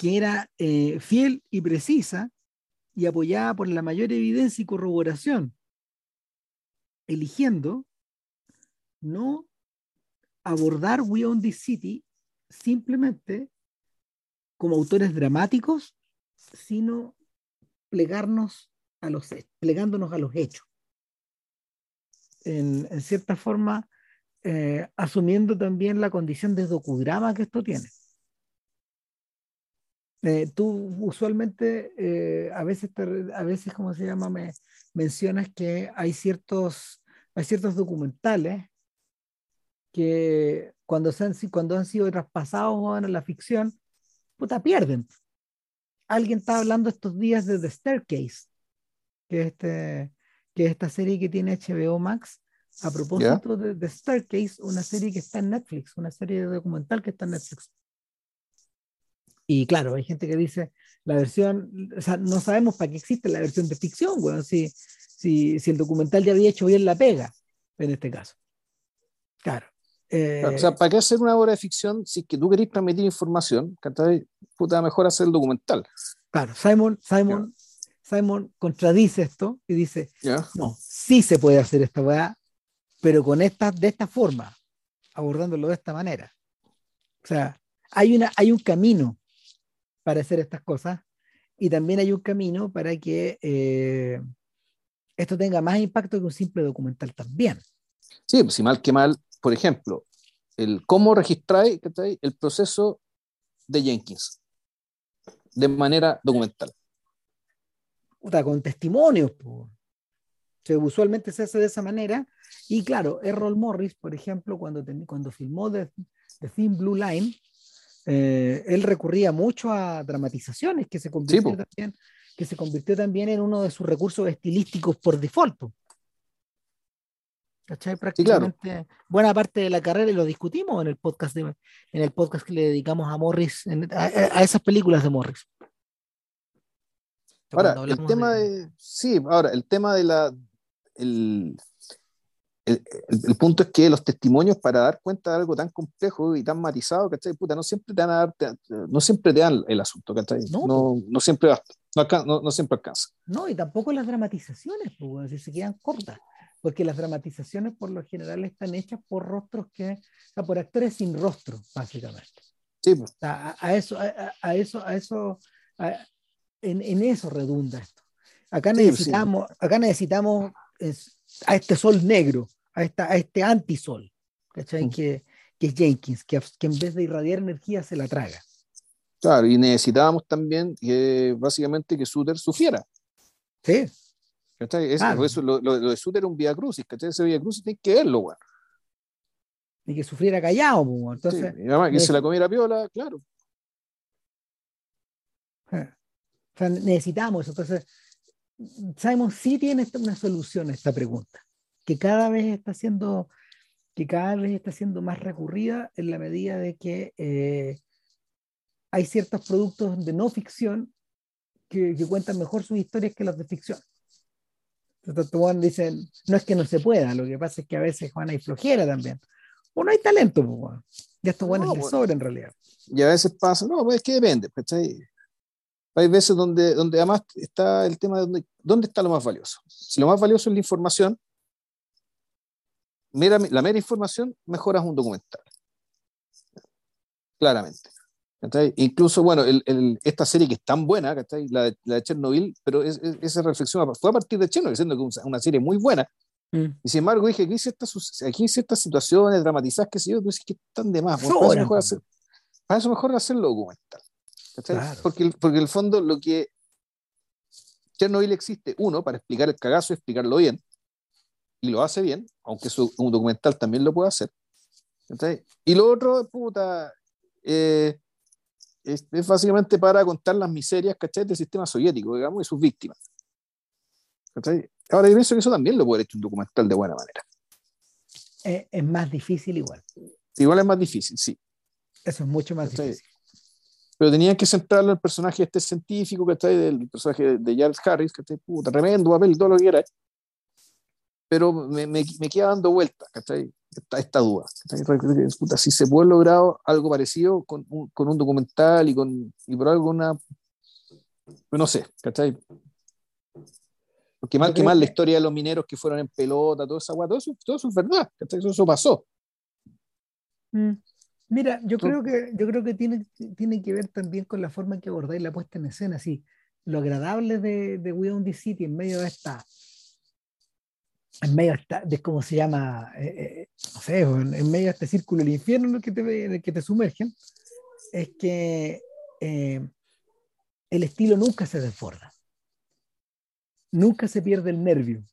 que era eh, fiel y precisa y apoyada por la mayor evidencia y corroboración, eligiendo no abordar We Own This City simplemente como autores dramáticos, sino plegarnos a los, plegándonos a los hechos. En, cierta forma, eh, asumiendo también la condición de docudrama que esto tiene. Eh, tú usualmente, eh, a veces, a veces, ¿cómo se llama? Me mencionas que hay ciertos, hay ciertos documentales que cuando, se han, cuando han sido traspasados en la ficción, puta, pierden. Alguien está hablando estos días de The Staircase, que es, este, que esta serie que tiene HBO Max, a propósito de, de Staircase, una serie que está en Netflix, una serie documental que está en Netflix. Y claro, hay gente que dice, la versión, o sea, no sabemos para qué existe la versión de ficción, bueno, si, si, si el documental ya había hecho bien la pega, en este caso. Claro. Eh, o sea, ¿para qué hacer una obra de ficción si que tú querés transmitir información? Puta, mejor hacer el documental. Claro, Simon, Simon, Simon contradice esto y dice, no, sí se puede hacer esta weá, pero con esta, de esta forma, abordándolo de esta manera. O sea, hay, una, hay un camino para hacer estas cosas y también hay un camino para que eh, esto tenga más impacto que un simple documental también. Sí, pues si mal que mal, por ejemplo, el cómo registrar el proceso de Jenkins de manera documental. con testimonios. usualmente se hace de esa manera. Y claro, Errol Morris, por ejemplo, cuando, cuando filmó The, Thin Blue Line, eh, él recurría mucho a dramatizaciones que se, convirtió también, que se convirtió también en uno de sus recursos estilísticos por default. ¿Cachai? Prácticamente buena parte de la carrera y lo discutimos en el podcast en el podcast que le dedicamos a Morris, a, esas películas de Morris. Ahora, el tema de... Sí, ahora, el tema de la... El, el, punto es que los testimonios para dar cuenta de algo tan complejo y tan matizado, ¿cachai? Puta, no siempre te dan a dar, no siempre te dan el asunto, ¿cachai? No, no, no siempre basta, no, no, siempre alcanza. No, y tampoco las dramatizaciones, pues, si se quedan cortas porque las dramatizaciones por lo general están hechas por rostros que, o sea, por actores sin rostro, básicamente. Sí. Pues. a, eso, a, eso, a eso, en, en, eso redunda esto. Acá necesitamos, acá necesitamos a este sol negro, a, esta, a este antisol, ¿cachai? Mm. Que, que es Jenkins, que, que en vez de irradiar energía se la traga. Claro, y necesitábamos también que básicamente que Suter sufriera. Sí. Eso, lo, lo, de Suter era un Via Crucis, ¿cachai? Ese Via Crucis tiene que verlo, weón. Y que sufriera callado, entonces. y además que se la comiera piola, claro. O sea, necesitamos eso. Entonces, Simon sí tiene una solución a esta pregunta, que cada vez está siendo, que cada vez está siendo más recurrida en la medida de que eh, hay ciertos productos de no ficción que, que, cuentan mejor sus historias que las de ficción. Entonces, dicen, no es que no se pueda, lo que pasa es que a veces Juan hay flojera también. O no hay talento, pues, y estos buenos no, sobra en realidad. Y a veces pasa, no, pues es que depende, Hay veces donde, donde además está el tema de dónde, dónde está lo más valioso. Si lo más valioso es la información, mira, la mera información, mejoras un documental. Claramente. Incluso, bueno, esta serie que es tan buena, La, la de Chernobyl, pero esa reflexión fue a partir de Chernobyl, siendo que es una serie muy buena. Mm. Y sin embargo, dije, aquí hice, estas, aquí hice estas situaciones dramatizadas, que sé yo, tú dices que están de más. Para eso, mejor hacer, para eso mejor hacerlo documental. Porque, porque en el fondo lo que Chernobyl existe, uno, para explicar el cagazo y explicarlo bien, y lo hace bien, aunque un documental también lo puede hacer. Y lo otro, puta, eh, es, básicamente para contar las miserias, ¿cachai? del sistema soviético, digamos, y sus víctimas. Ahora yo pienso que eso también lo puede haber hecho un documental de buena manera. es más difícil igual. Igual es más difícil, sí. Eso es mucho más difícil. Pero tenían que centrarlo en el personaje este científico, ¿cachai? Del personaje de Charles Harris, ¿cachai? Puta, tremendo papel, todo lo que era. Pero me, me, me queda dando vueltas, ¿cachai? esta, esta duda. si se puede lograr algo parecido con un, con un documental y, con, y por alguna, pues no sé, ¿cachai? Porque mal que mal la historia de los mineros que fueron en pelota, todo, esa, todo, eso, todo eso es verdad, ¿cachai? Eso, eso pasó. Mm. Mira, yo creo que, yo creo que tiene, tiene que ver también con la forma en que abordáis la puesta en escena, así, lo agradable de, de We Own the City en medio de esta en medio de cómo se llama, eh, eh, no sé, en, medio de este círculo del infierno en el que te, en el que te sumergen, es que eh, el estilo nunca se desborda. Nunca se pierde el nervio.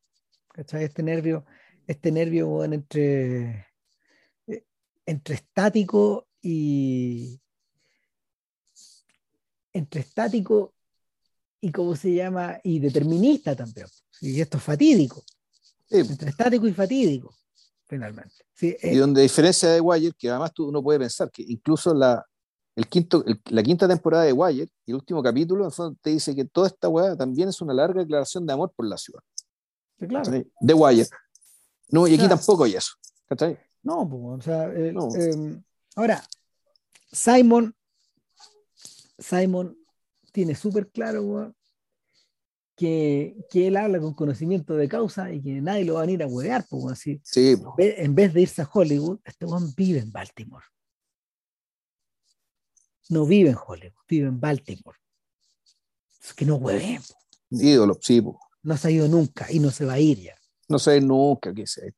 ¿cachai? Este nervio, este nervio entre, entre estático y entre estático y cómo se llama, y determinista también. Y esto es fatídico entre estático y fatídico. finalmente. Sí, y eh, donde a diferencia de Wire, que además tú uno puede pensar que incluso la, el quinto, el- la quinta temporada de Wire y el último capítulo, en fondo, te dice que toda esta weá también es una larga declaración de amor por la ciudad. claro. ¿cachai? De Wire. No, y aquí Claro. tampoco hay eso. ¿cachai? No, pues, o sea, eh, No. eh, ahora, Simon, Simon tiene súper claro weón, que, que él habla con conocimiento de causa y que nadie lo va a venir a huevear, pues, así. Sí, En vez de irse a Hollywood, este weón vive en Baltimore. No vive en Hollywood, vive en Baltimore. Es que no hueve, ídolo, sí, po. no se ha ido nunca y no se va a ir ya. no sé nunca qué sé.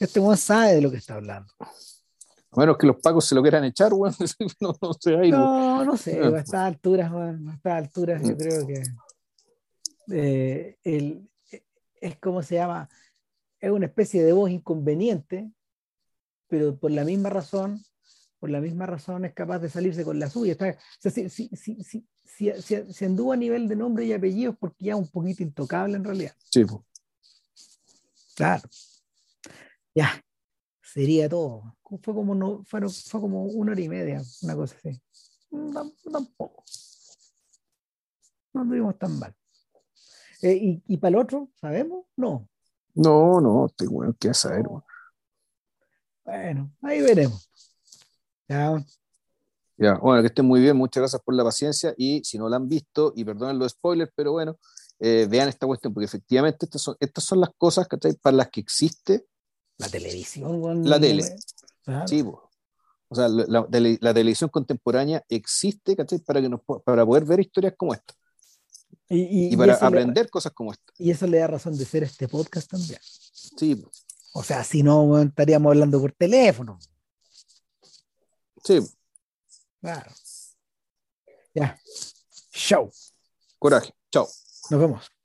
Este weón sabe de lo que está hablando. A menos que los pacos se lo quieran echar, weón, no, no se va a ir. po. No, no sé, Ah. a estas alturas, a estas alturas yo Mm. creo que eh, el, es como se llama, es una especie de voz inconveniente, pero por la misma razón, por la misma razón es capaz de salirse con la suya. Está- o sea, si, si, si, si, si- si- si anduvo a nivel de nombre y apellidos porque ya es un poquito intocable en realidad. Sí. Claro. Ya, sería todo. Fue como, no, fueron, fue como una hora y media, una cosa así. Mm, tam- Tampoco. No estuvimos tan mal. Eh, ¿y, ¿Y para el otro, sabemos? No. No, no, este weón, qué saber. Bueno, ahí veremos. Ya, Ya, bueno, que estén muy bien, muchas gracias por la paciencia y si no la han visto, y perdonen los spoilers, pero bueno, eh, vean esta cuestión, porque efectivamente estas son, estas son las cosas ¿cachai? para las que existe, la televisión, La tele. Claro. sí, po. o sea, la, la tele- la televisión contemporánea existe ¿cachai? Para, que nos, para poder ver historias como esta Y, y- para aprender cosas como esta. y eso le da razón de ser este podcast también. Sí. O sea, si no, estaríamos hablando por teléfono. sí. Claro. Ya. Show. coraje, chao. Nos vemos.